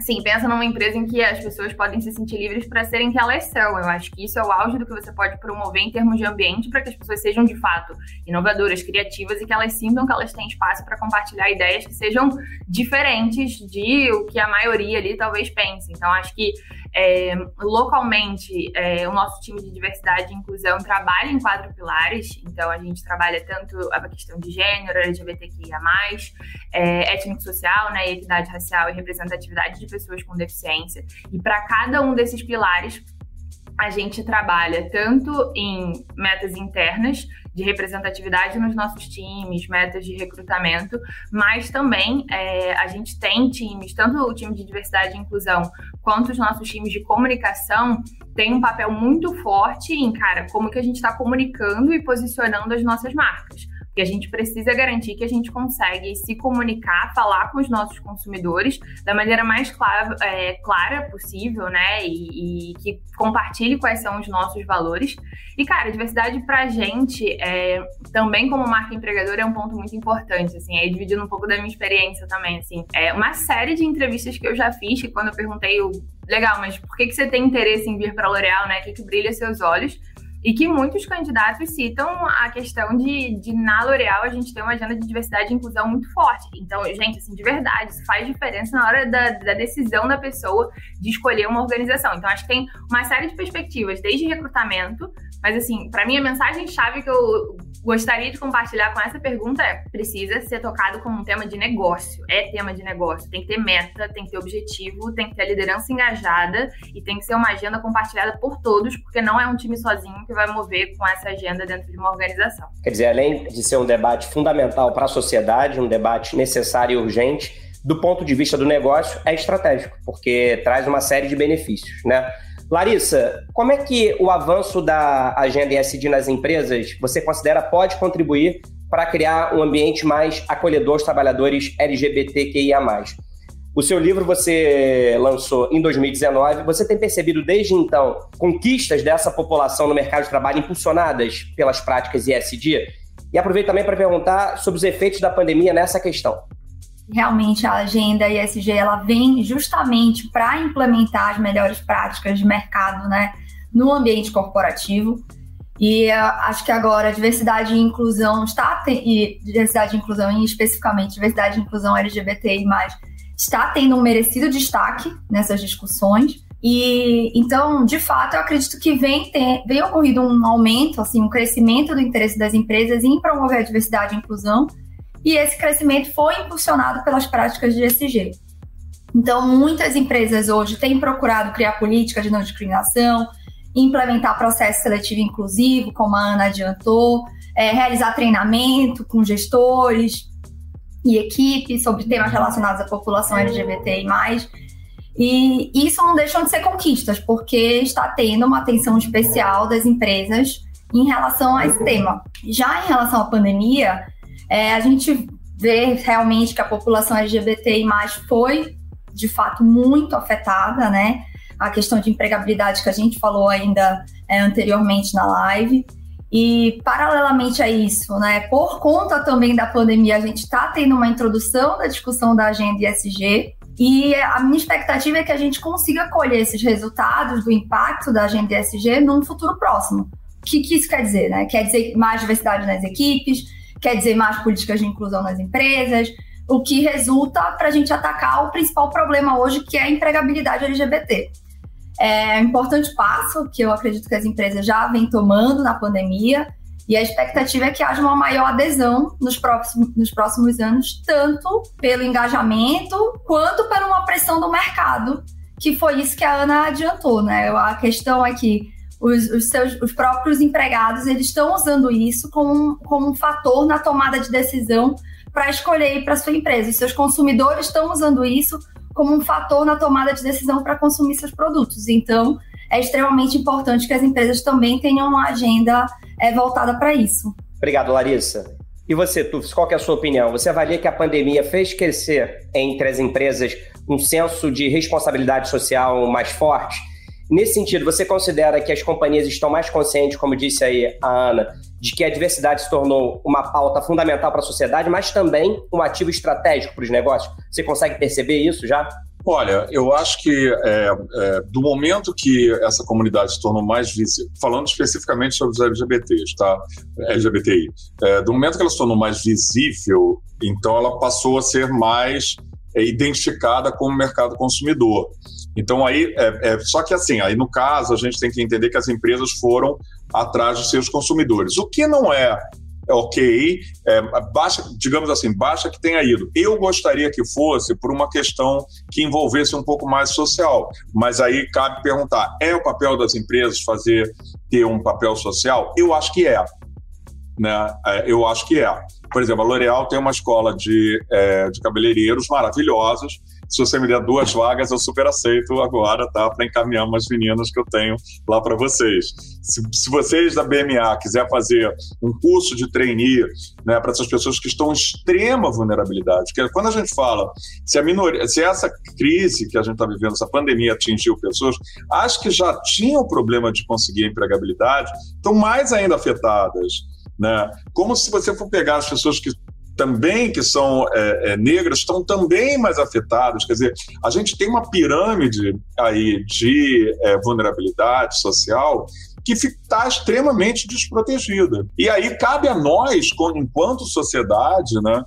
Sim, pensa numa empresa em que as pessoas podem se sentir livres para serem que elas são. Eu acho que isso é o auge do que você pode promover em termos de ambiente para que as pessoas sejam de fato inovadoras, criativas e que elas sintam que elas têm espaço para compartilhar ideias que sejam diferentes de o que a maioria ali talvez pense. Então, acho que é, localmente, é, o nosso time de diversidade e inclusão trabalha em quatro pilares. Então, a gente trabalha tanto a questão de gênero, LGBTQIA, é, étnico-social, né, equidade racial e representatividade de pessoas com deficiência. E para cada um desses pilares, a gente trabalha tanto em metas internas de representatividade nos nossos times, metas de recrutamento, mas também é, a gente tem times, tanto o time de diversidade e inclusão quanto os nossos times de comunicação, tem um papel muito forte em, cara, como que a gente está comunicando e posicionando as nossas marcas que a gente precisa garantir que a gente consegue se comunicar, falar com os nossos consumidores da maneira mais clara, é, clara possível, né? E, e, que compartilhe quais são os nossos valores. E, cara, diversidade pra gente, é, também como marca empregadora, é um ponto muito importante, assim, aí dividindo um pouco da minha experiência também, assim. É uma série de entrevistas que eu já fiz, que quando eu perguntei, eu, legal, mas por que, que você tem interesse em vir para L'Oréal, né? O que, que brilha seus olhos? E que muitos candidatos citam a questão de, de na L'Oréal a gente ter uma agenda de diversidade e inclusão muito forte. Então, gente, assim, de verdade, isso faz diferença na hora da, da decisão da pessoa de escolher uma organização. Então, acho que tem uma série de perspectivas, desde recrutamento, mas assim, para mim a mensagem chave que eu gostaria de compartilhar com essa pergunta é: precisa ser tocado como um tema de negócio. É tema de negócio. Tem que ter meta, tem que ter objetivo, tem que ter liderança engajada e tem que ser uma agenda compartilhada por todos, porque não é um time sozinho que vai mover com essa agenda dentro de uma organização. Quer dizer, além de ser um debate fundamental para a sociedade, um debate necessário e urgente, do ponto de vista do negócio, é estratégico, porque traz uma série de benefícios, né? Larissa, como é que o avanço da agenda ESG nas empresas você considera pode contribuir para criar um ambiente mais acolhedor aos trabalhadores LGBTQIA+. O seu livro você lançou em 2019. Você tem percebido desde então conquistas dessa população no mercado de trabalho impulsionadas pelas práticas ESG? E aproveito também para perguntar sobre os efeitos da pandemia nessa questão realmente a agenda ESG ela vem justamente para implementar as melhores práticas de mercado, né, no ambiente corporativo. E uh, acho que agora diversidade e inclusão está e diversidade e inclusão e especificamente diversidade e inclusão LGBTI+, está tendo um merecido destaque nessas discussões. E então, de fato, eu acredito que vem, ter, vem ocorrido um aumento, assim, um crescimento do interesse das empresas em promover a diversidade e inclusão e esse crescimento foi impulsionado pelas práticas de ESG. Então, muitas empresas hoje têm procurado criar políticas de não discriminação, implementar processo seletivo inclusivo, como a Ana adiantou, é, realizar treinamento com gestores e equipes sobre temas relacionados à população LGBTI+. E isso não deixam de ser conquistas, porque está tendo uma atenção especial das empresas em relação a esse tema. Já em relação à pandemia, é, a gente vê realmente que a população LGBTI foi, de fato, muito afetada, né? A questão de empregabilidade que a gente falou ainda é, anteriormente na live. E, paralelamente a isso, né, por conta também da pandemia, a gente está tendo uma introdução da discussão da agenda ISG. E a minha expectativa é que a gente consiga colher esses resultados do impacto da agenda ISG num futuro próximo. O que, que isso quer dizer? Né? Quer dizer mais diversidade nas equipes, quer dizer mais políticas de inclusão nas empresas, o que resulta para a gente atacar o principal problema hoje, que é a empregabilidade LGBT. É um importante passo que eu acredito que as empresas já vêm tomando na pandemia, e a expectativa é que haja uma maior adesão nos próximos, nos próximos anos, tanto pelo engajamento quanto por uma pressão do mercado, que foi isso que a Ana adiantou, né? A questão é que os, os, seus, os próprios empregados eles estão usando isso como, como um fator na tomada de decisão para escolher para sua empresa. Os seus consumidores estão usando isso como um fator na tomada de decisão para consumir seus produtos. Então, é extremamente importante que as empresas também tenham uma agenda é, voltada para isso. Obrigado, Larissa. E você, Tufs, qual é a sua opinião? Você avalia que a pandemia fez crescer entre as empresas um senso de responsabilidade social mais forte? Nesse sentido, você considera que as companhias estão mais conscientes, como disse aí a Ana, de que a diversidade se tornou uma pauta fundamental para a sociedade, mas também um ativo estratégico para os negócios? Você consegue perceber isso já? Olha, eu acho que é, é, do momento que essa comunidade se tornou mais visível, falando especificamente sobre os LGBTs, tá? LGBTI, é, do momento que ela se tornou mais visível, então ela passou a ser mais é, identificada como mercado consumidor. Então aí, é, é, só que assim, aí no caso a gente tem que entender que as empresas foram atrás de seus consumidores, o que não é é ok, é, baixa, digamos assim, baixa que tenha ido. Eu gostaria que fosse por uma questão que envolvesse um pouco mais social, mas aí cabe perguntar: é o papel das empresas fazer ter um papel social? Eu acho que é. Né? É, eu acho que é. Por exemplo, a L'Oréal tem uma escola de, é, de cabeleireiros maravilhosas se você me der duas vagas, eu super aceito agora, tá? Para encaminhar umas meninas que eu tenho lá para vocês. Se, se, vocês da BMA quiser fazer um curso de trainee né, para essas pessoas que estão em extrema vulnerabilidade, porque quando a gente fala se a minoria, se essa crise que a gente está vivendo, essa pandemia atingiu pessoas, acho que já tinham problema de conseguir empregabilidade, estão mais ainda afetadas. Né? Como se você for pegar as pessoas que também que são é, é, negras estão também mais afetadas. Quer dizer, a gente tem uma pirâmide aí de é, vulnerabilidade social que está extremamente desprotegida. E aí cabe a nós, enquanto sociedade, né,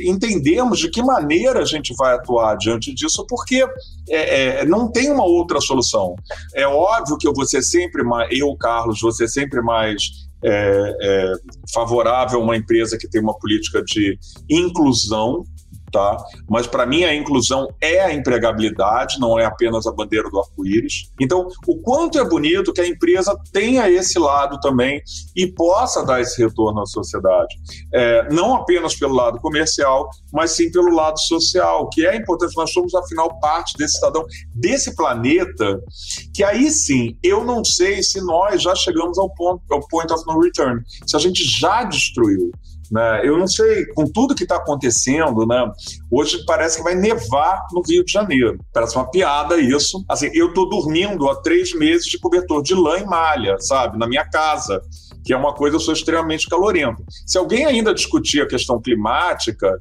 entendemos de que maneira a gente vai atuar diante disso, porque é, é, não tem uma outra solução. É óbvio que eu vou ser sempre mais, eu, Carlos, vou ser sempre mais é, é, favorável a uma empresa que tem uma política de inclusão tá? Mas para mim a inclusão é a empregabilidade, não é apenas a bandeira do arco-íris. Então, o quanto é bonito que a empresa tenha esse lado também e possa dar esse retorno à sociedade, é, não apenas pelo lado comercial, mas sim pelo lado social, que é importante. Nós somos afinal parte desse cidadão, desse planeta, que aí sim eu não sei se nós já chegamos ao ponto, ao point of no return, se a gente já destruiu. Né? Eu não sei, com tudo que está acontecendo, né? hoje parece que vai nevar no Rio de Janeiro. Parece uma piada isso. Assim, eu estou dormindo há três meses de cobertor de lã e malha, sabe, na minha casa que é uma coisa, eu sou extremamente calorento. Se alguém ainda discutir a questão climática,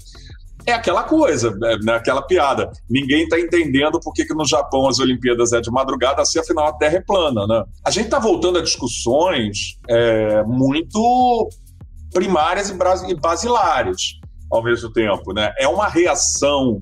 é aquela coisa, né, né aquela piada. Ninguém está entendendo por que, que no Japão as Olimpíadas é de madrugada, assim afinal a Terra é plana, né? A gente está voltando a discussões é, muito primárias e basilares ao mesmo tempo, né? É uma reação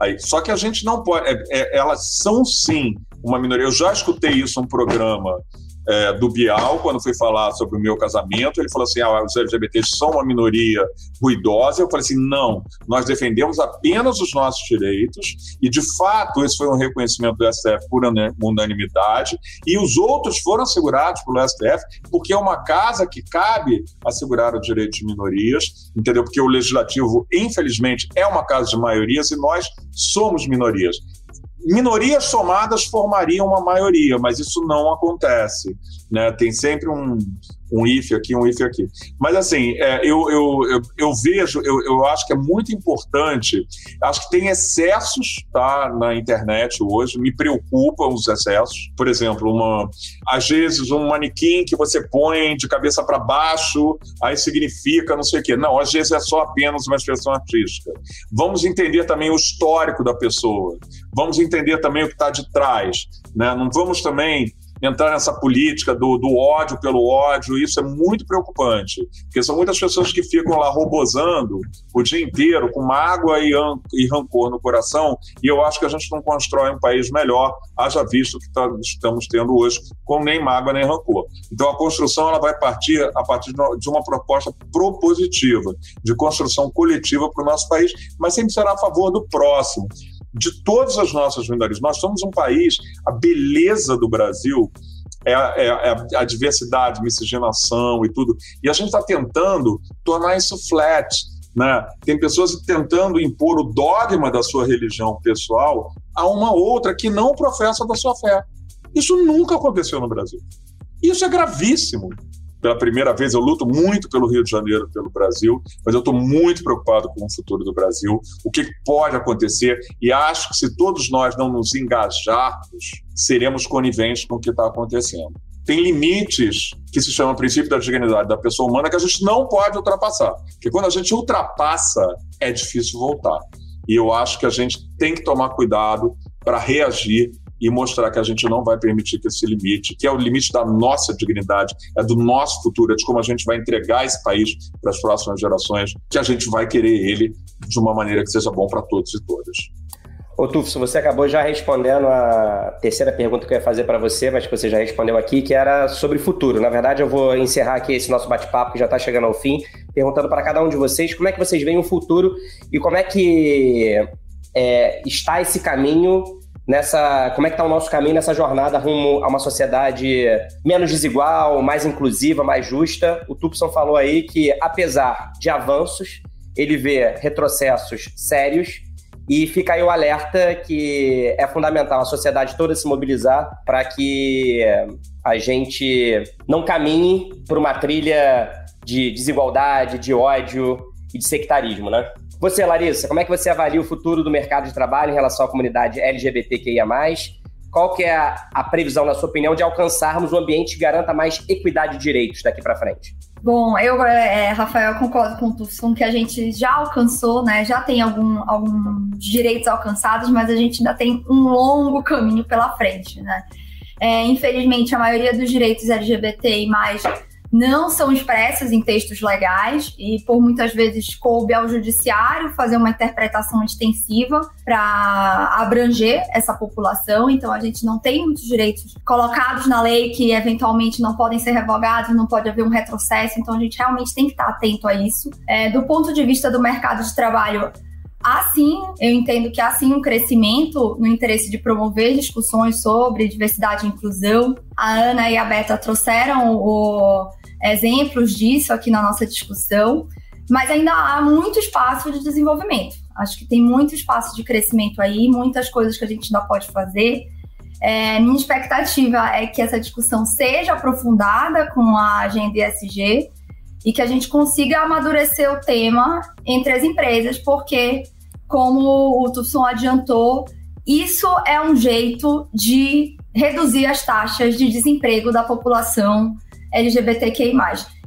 aí. Só que a gente não pode. É, é, elas são sim uma minoria. Eu já escutei isso num programa é, do Bial, quando fui falar sobre o meu casamento, ele falou assim: ah, os LGBTs são uma minoria ruidosa. Eu falei assim: não, nós defendemos apenas os nossos direitos, e de fato esse foi um reconhecimento do STF por unanimidade, e os outros foram assegurados pelo STF, porque é uma casa que cabe assegurar o direito de minorias, entendeu? Porque o legislativo, infelizmente, é uma casa de maiorias e nós somos minorias minorias somadas formariam uma maioria, mas isso não acontece. Né? Tem sempre um, um if aqui, um if aqui. Mas assim, é, eu, eu, eu, eu, vejo, eu, eu acho que é muito importante, acho que tem excessos tá, na internet hoje, me preocupam os excessos. Por exemplo, uma, às vezes um manequim que você põe de cabeça para baixo, aí significa não sei o quê. Não, às vezes é só apenas uma expressão artística. Vamos entender também o histórico da pessoa, vamos entender também o que está de trás. Né? Não vamos também entrar nessa política do, do ódio pelo ódio, isso é muito preocupante, porque são muitas pessoas que ficam lá robozando o dia inteiro com mágoa e, e rancor no coração, e eu acho que a gente não constrói um país melhor, haja visto que tá, estamos tendo hoje, com nem mágoa nem rancor. Então a construção ela vai partir a partir de uma proposta propositiva, de construção coletiva para o nosso país, mas sempre será a favor do próximo de todas as nossas minorias. Nós somos um país, a beleza do Brasil é a, é é a diversidade, miscigenação e tudo. E a gente está tentando tornar isso flat. Né? Tem pessoas tentando impor o dogma da sua religião pessoal a uma outra que não professa da sua fé. Isso nunca aconteceu no Brasil. Isso é gravíssimo pela primeira vez. Eu luto muito pelo Rio de Janeiro, pelo Brasil, mas eu estou muito preocupado com o futuro do Brasil, o que pode acontecer, e acho que se todos nós não nos engajarmos, seremos coniventes com o que está acontecendo. Tem limites que se chamam princípio da dignidade da pessoa humana que a gente não pode ultrapassar. Porque quando a gente ultrapassa, é difícil voltar. E eu acho que a gente tem que tomar cuidado para reagir e mostrar que a gente não vai permitir que esse limite, que é o limite da nossa dignidade, é do nosso futuro, é de como a gente vai entregar esse país para as próximas gerações, que a gente vai querer ele de uma maneira que seja bom para todos e todas. Ô Tufo, você acabou já respondendo a terceira pergunta que eu ia fazer para você, mas que você já respondeu aqui, que era sobre futuro. Na verdade, eu vou encerrar aqui esse nosso bate-papo, que já está chegando ao fim, perguntando para cada um de vocês como é que vocês veem o futuro e como é que é, está esse caminho nessa. Como é que está o nosso caminho nessa jornada rumo a uma sociedade menos desigual, mais inclusiva, mais justa. O Tupson falou aí que, apesar de avanços, ele vê retrocessos sérios e fica aí o alerta que é fundamental a sociedade toda se mobilizar para que a gente não caminhe por uma trilha de desigualdade, de ódio e de sectarismo, né? Você, Larissa, como é que você avalia o futuro do mercado de trabalho em relação à comunidade LGBTQIA+. Qual que é a, a previsão, na sua opinião, de alcançarmos um ambiente que garanta mais equidade de direitos daqui para frente? Bom, eu, é, é, Rafael, concordo com o Tufson que a gente já alcançou, né? Já tem algum, alguns direitos alcançados, mas a gente ainda tem um longo caminho pela frente, né? É, infelizmente, a maioria dos direitos LGBTI não são expressas em textos legais e por muitas vezes coube ao judiciário fazer uma interpretação extensiva para abranger essa população. Então a gente não tem muitos direitos colocados na lei que eventualmente não podem ser revogados, não pode haver um retrocesso. Então a gente realmente tem que estar atento a isso. É, do ponto de vista do mercado de trabalho, Assim, eu entendo que há sim um crescimento no interesse de promover discussões sobre diversidade e inclusão. A Ana e a Beta trouxeram o, exemplos disso aqui na nossa discussão, mas ainda há muito espaço de desenvolvimento. Acho que tem muito espaço de crescimento aí, muitas coisas que a gente ainda pode fazer. É, minha expectativa é que essa discussão seja aprofundada com a agenda ESG e que a gente consiga amadurecer o tema entre as empresas, porque, como o Tufson adiantou, isso é um jeito de reduzir as taxas de desemprego da população LGBTQI+.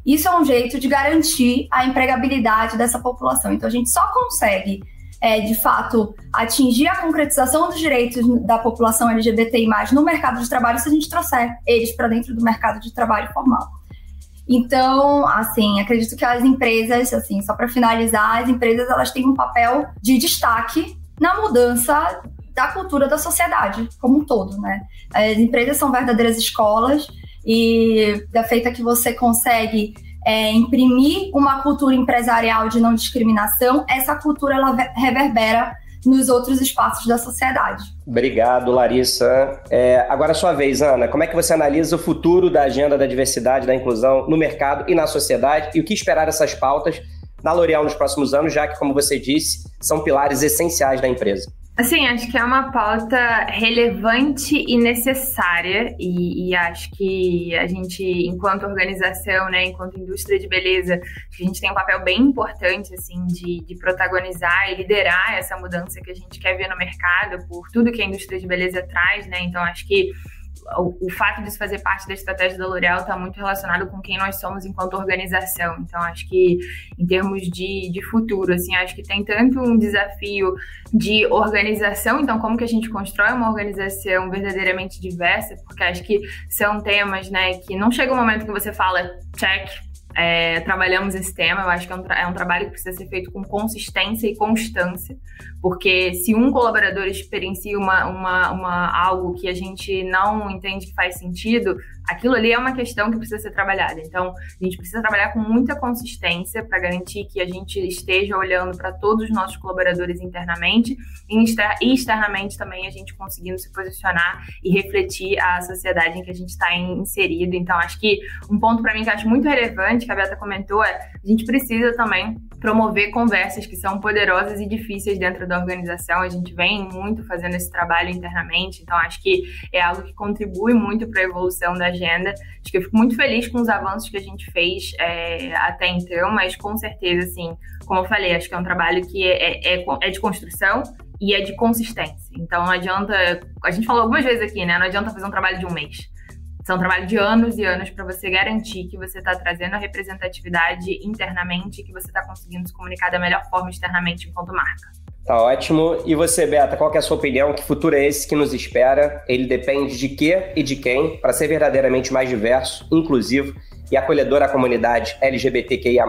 Isso é um jeito de garantir a empregabilidade dessa população. Então, a gente só consegue, é, de fato, atingir a concretização dos direitos da população LGBTI+, no mercado de trabalho, se a gente trouxer eles para dentro do mercado de trabalho formal. Então, assim, acredito que as empresas, assim, só para finalizar, as empresas elas têm um papel de destaque na mudança da cultura da sociedade como um todo, né? As empresas são verdadeiras escolas e da feita que você consegue é, imprimir uma cultura empresarial de não discriminação, essa cultura ela reverbera nos outros espaços da sociedade. Obrigado, Larissa. É, agora é sua vez, Ana. Como é que você analisa o futuro da agenda da diversidade, da inclusão no mercado e na sociedade e o que esperar dessas pautas na L'Oréal nos próximos anos, já que, como você disse, são pilares essenciais da empresa? Assim, acho que é uma pauta relevante e necessária, e, e, acho que a gente, enquanto organização, né, enquanto indústria de beleza, a gente tem um papel bem importante, assim, de, de protagonizar e liderar essa mudança que a gente quer ver no mercado, por tudo que a indústria de beleza traz, né, então acho que o, fato de isso fazer parte da estratégia da L'Oréal está muito relacionado com quem nós somos enquanto organização. Então, acho que em termos de, de futuro, assim, acho que tem tanto um desafio de organização, então como que a gente constrói uma organização verdadeiramente diversa, porque acho que são temas, né, que não chega um momento que você fala check, é, trabalhamos esse tema. Eu acho que é um, é um, trabalho que precisa ser feito com consistência e constância, porque se um colaborador experiencia uma, uma, uma, algo que a gente não entende que faz sentido, aquilo ali é uma questão que precisa ser trabalhada. Então, a gente precisa trabalhar com muita consistência para garantir que a gente esteja olhando para todos os nossos colaboradores internamente e externamente também a gente conseguindo se posicionar e refletir a sociedade em que a gente está inserido. Então, acho que um ponto para mim que eu acho muito relevante, que a Beta comentou, é a gente precisa também promover conversas que são poderosas e difíceis dentro da organização. A gente vem muito fazendo esse trabalho internamente, então acho que é algo que contribui muito para a evolução da agenda. Acho que eu fico muito feliz com os avanços que a gente fez é, até então, mas com certeza, assim, como eu falei, acho que é um trabalho que é, é, é de construção e é de consistência. Então não adianta. A gente falou algumas vezes aqui, né? Não adianta fazer um trabalho de um mês. São trabalho de anos e anos para você garantir que você está trazendo a representatividade internamente e que você está conseguindo se comunicar da melhor forma externamente enquanto marca. Tá ótimo. E você, Beta, qual é a sua opinião? Que futuro é esse que nos espera? Ele depende de quê e de quem para ser verdadeiramente mais diverso, inclusivo e acolhedor à comunidade LGBTQIA+.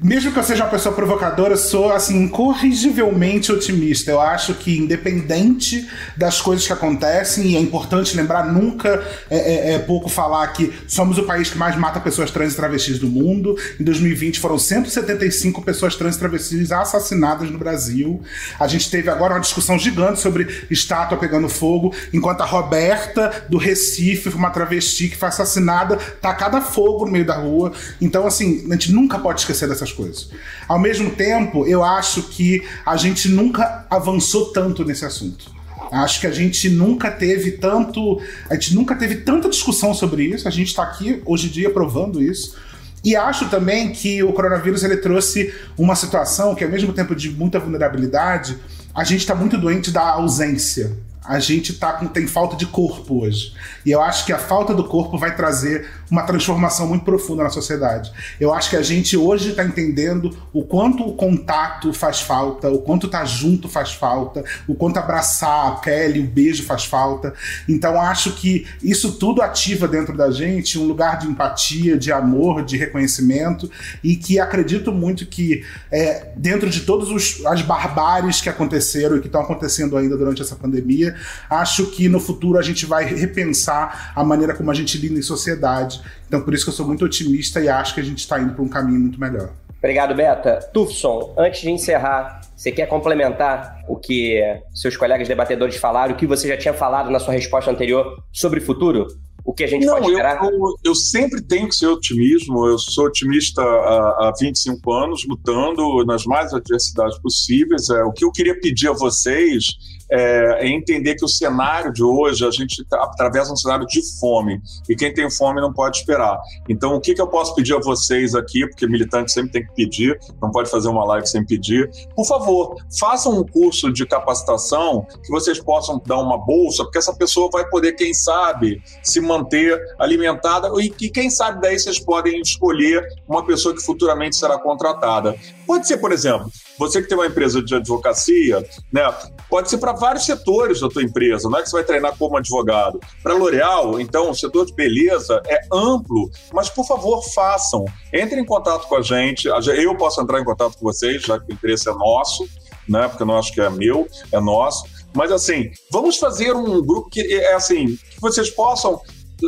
Mesmo que eu seja uma pessoa provocadora, eu sou, assim, incorrigivelmente otimista. Eu acho que, independente das coisas que acontecem, e é importante lembrar, nunca é, é, é, pouco falar que somos o país que mais mata pessoas trans e travestis do mundo. Em 2020 foram 175 pessoas trans e travestis assassinadas no Brasil. A gente teve agora uma discussão gigante sobre estátua pegando fogo, enquanto a Roberta, do Recife, uma travesti que foi assassinada, tacada fogo no meio da rua. Então, assim, a gente nunca pode esquecer dessas coisas. Ao mesmo tempo, eu acho que a gente nunca avançou tanto nesse assunto. Acho que a gente nunca teve tanto. A gente nunca teve tanta discussão sobre isso. A gente está aqui hoje em dia provando isso. E acho também que o coronavírus ele trouxe uma situação que, ao mesmo tempo de muita vulnerabilidade, a gente está muito doente da ausência a gente tá com, tem falta de corpo hoje. E eu acho que a falta do corpo vai trazer uma transformação muito profunda na sociedade. Eu acho que a gente hoje está entendendo o quanto o contato faz falta, o quanto estar tá junto faz falta, o quanto abraçar a pele, o beijo faz falta. Então acho que isso tudo ativa dentro da gente um lugar de empatia, de amor, de reconhecimento e que acredito muito que é, dentro de todas as barbáries que aconteceram e que estão acontecendo ainda durante essa pandemia, acho que no futuro a gente vai repensar a maneira como a gente lida em sociedade. Então, por isso que eu sou muito otimista e acho que a gente está indo para um caminho muito melhor. Obrigado, Beta. Tufson, antes de encerrar, você quer complementar o que seus colegas debatedores falaram, o que você já tinha falado na sua resposta anterior sobre o futuro? O que a gente Não, pode esperar? Eu, eu, eu, sempre tenho que ser otimismo. Eu sou otimista há, há 25 anos, lutando nas mais adversidades possíveis. É, o que eu queria pedir a vocês é, é entender que o cenário de hoje, a gente tá, atravessa um cenário de fome, e quem tem fome não pode esperar. Então, o que, que eu posso pedir a vocês aqui, porque militante sempre tem que pedir, não pode fazer uma live sem pedir, por favor, façam um curso de capacitação que vocês possam dar uma bolsa, porque essa pessoa vai poder, quem sabe, se manter alimentada, e que quem sabe daí vocês podem escolher uma pessoa que futuramente será contratada. Pode ser, por exemplo, você que tem uma empresa de advocacia, né, pode ser para vários setores da tua empresa, não é que você vai treinar como advogado. Para L'Oréal, então, o setor de beleza é amplo, mas por favor, façam. Entrem em contato com a gente, eu posso entrar em contato com vocês, já que o interesse é nosso, né, porque eu não acho que é meu, é nosso. Mas assim, vamos fazer um grupo que é assim, que vocês possam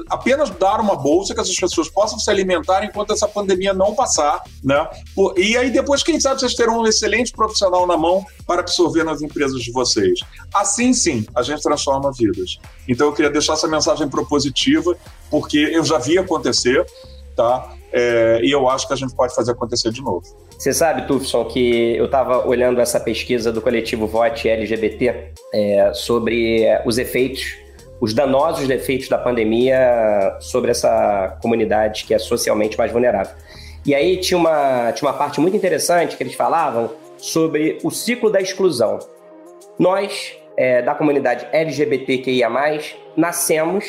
apenas dar uma bolsa que essas pessoas possam se alimentar enquanto essa pandemia não passar, né? E aí depois, quem sabe, vocês terão um excelente profissional na mão para absorver nas empresas de vocês. Assim, sim, a gente transforma vidas. Então eu queria deixar essa mensagem propositiva, porque eu já vi acontecer, tá? É, e eu acho que a gente pode fazer acontecer de novo. Você sabe, Tufson, que eu estava olhando essa pesquisa do coletivo Vote LGBT é, sobre os efeitos os danosos efeitos da pandemia sobre essa comunidade que é socialmente mais vulnerável. E aí tinha uma, tinha uma parte muito interessante que eles falavam sobre o ciclo da exclusão. Nós, é, da comunidade LGBTQIA, nascemos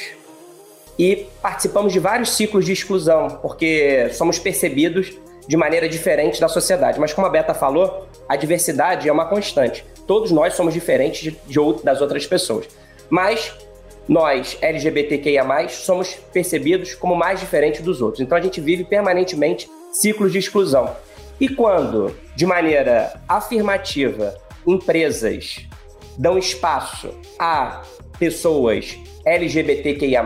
e participamos de vários ciclos de exclusão, porque somos percebidos de maneira diferente da sociedade. Mas como a Beta falou, a diversidade é uma constante. Todos nós somos diferentes de, de, das outras pessoas. Mas nós, LGBTQIA, somos percebidos como mais diferentes dos outros. Então a gente vive permanentemente ciclos de exclusão. E quando, de maneira afirmativa, empresas dão espaço a pessoas LGBTQIA,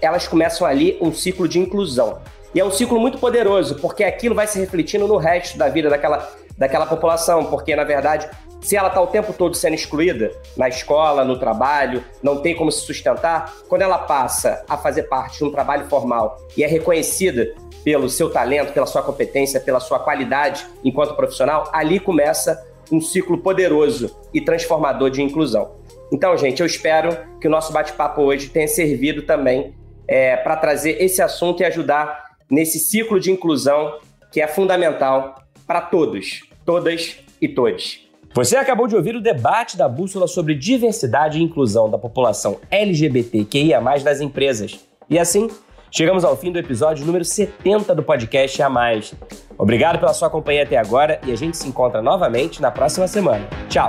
elas começam ali um ciclo de inclusão. E é um ciclo muito poderoso, porque aquilo vai se refletindo no resto da vida daquela, daquela população, porque na verdade se ela está o tempo todo sendo excluída na escola, no trabalho, não tem como se sustentar, quando ela passa a fazer parte de um trabalho formal e é reconhecida pelo seu talento, pela sua competência, pela sua qualidade enquanto profissional, ali começa um ciclo poderoso e transformador de inclusão. Então, gente, eu espero que o nosso bate-papo hoje tenha servido também é, para trazer esse assunto e ajudar nesse ciclo de inclusão que é fundamental para todos, todas e todos. Você acabou de ouvir o debate da Bússola sobre diversidade e inclusão da população LGBTQIA+, das empresas. E assim, chegamos ao fim do episódio número 70 do podcast A Mais. Obrigado pela sua companhia até agora e a gente se encontra novamente na próxima semana. Tchau!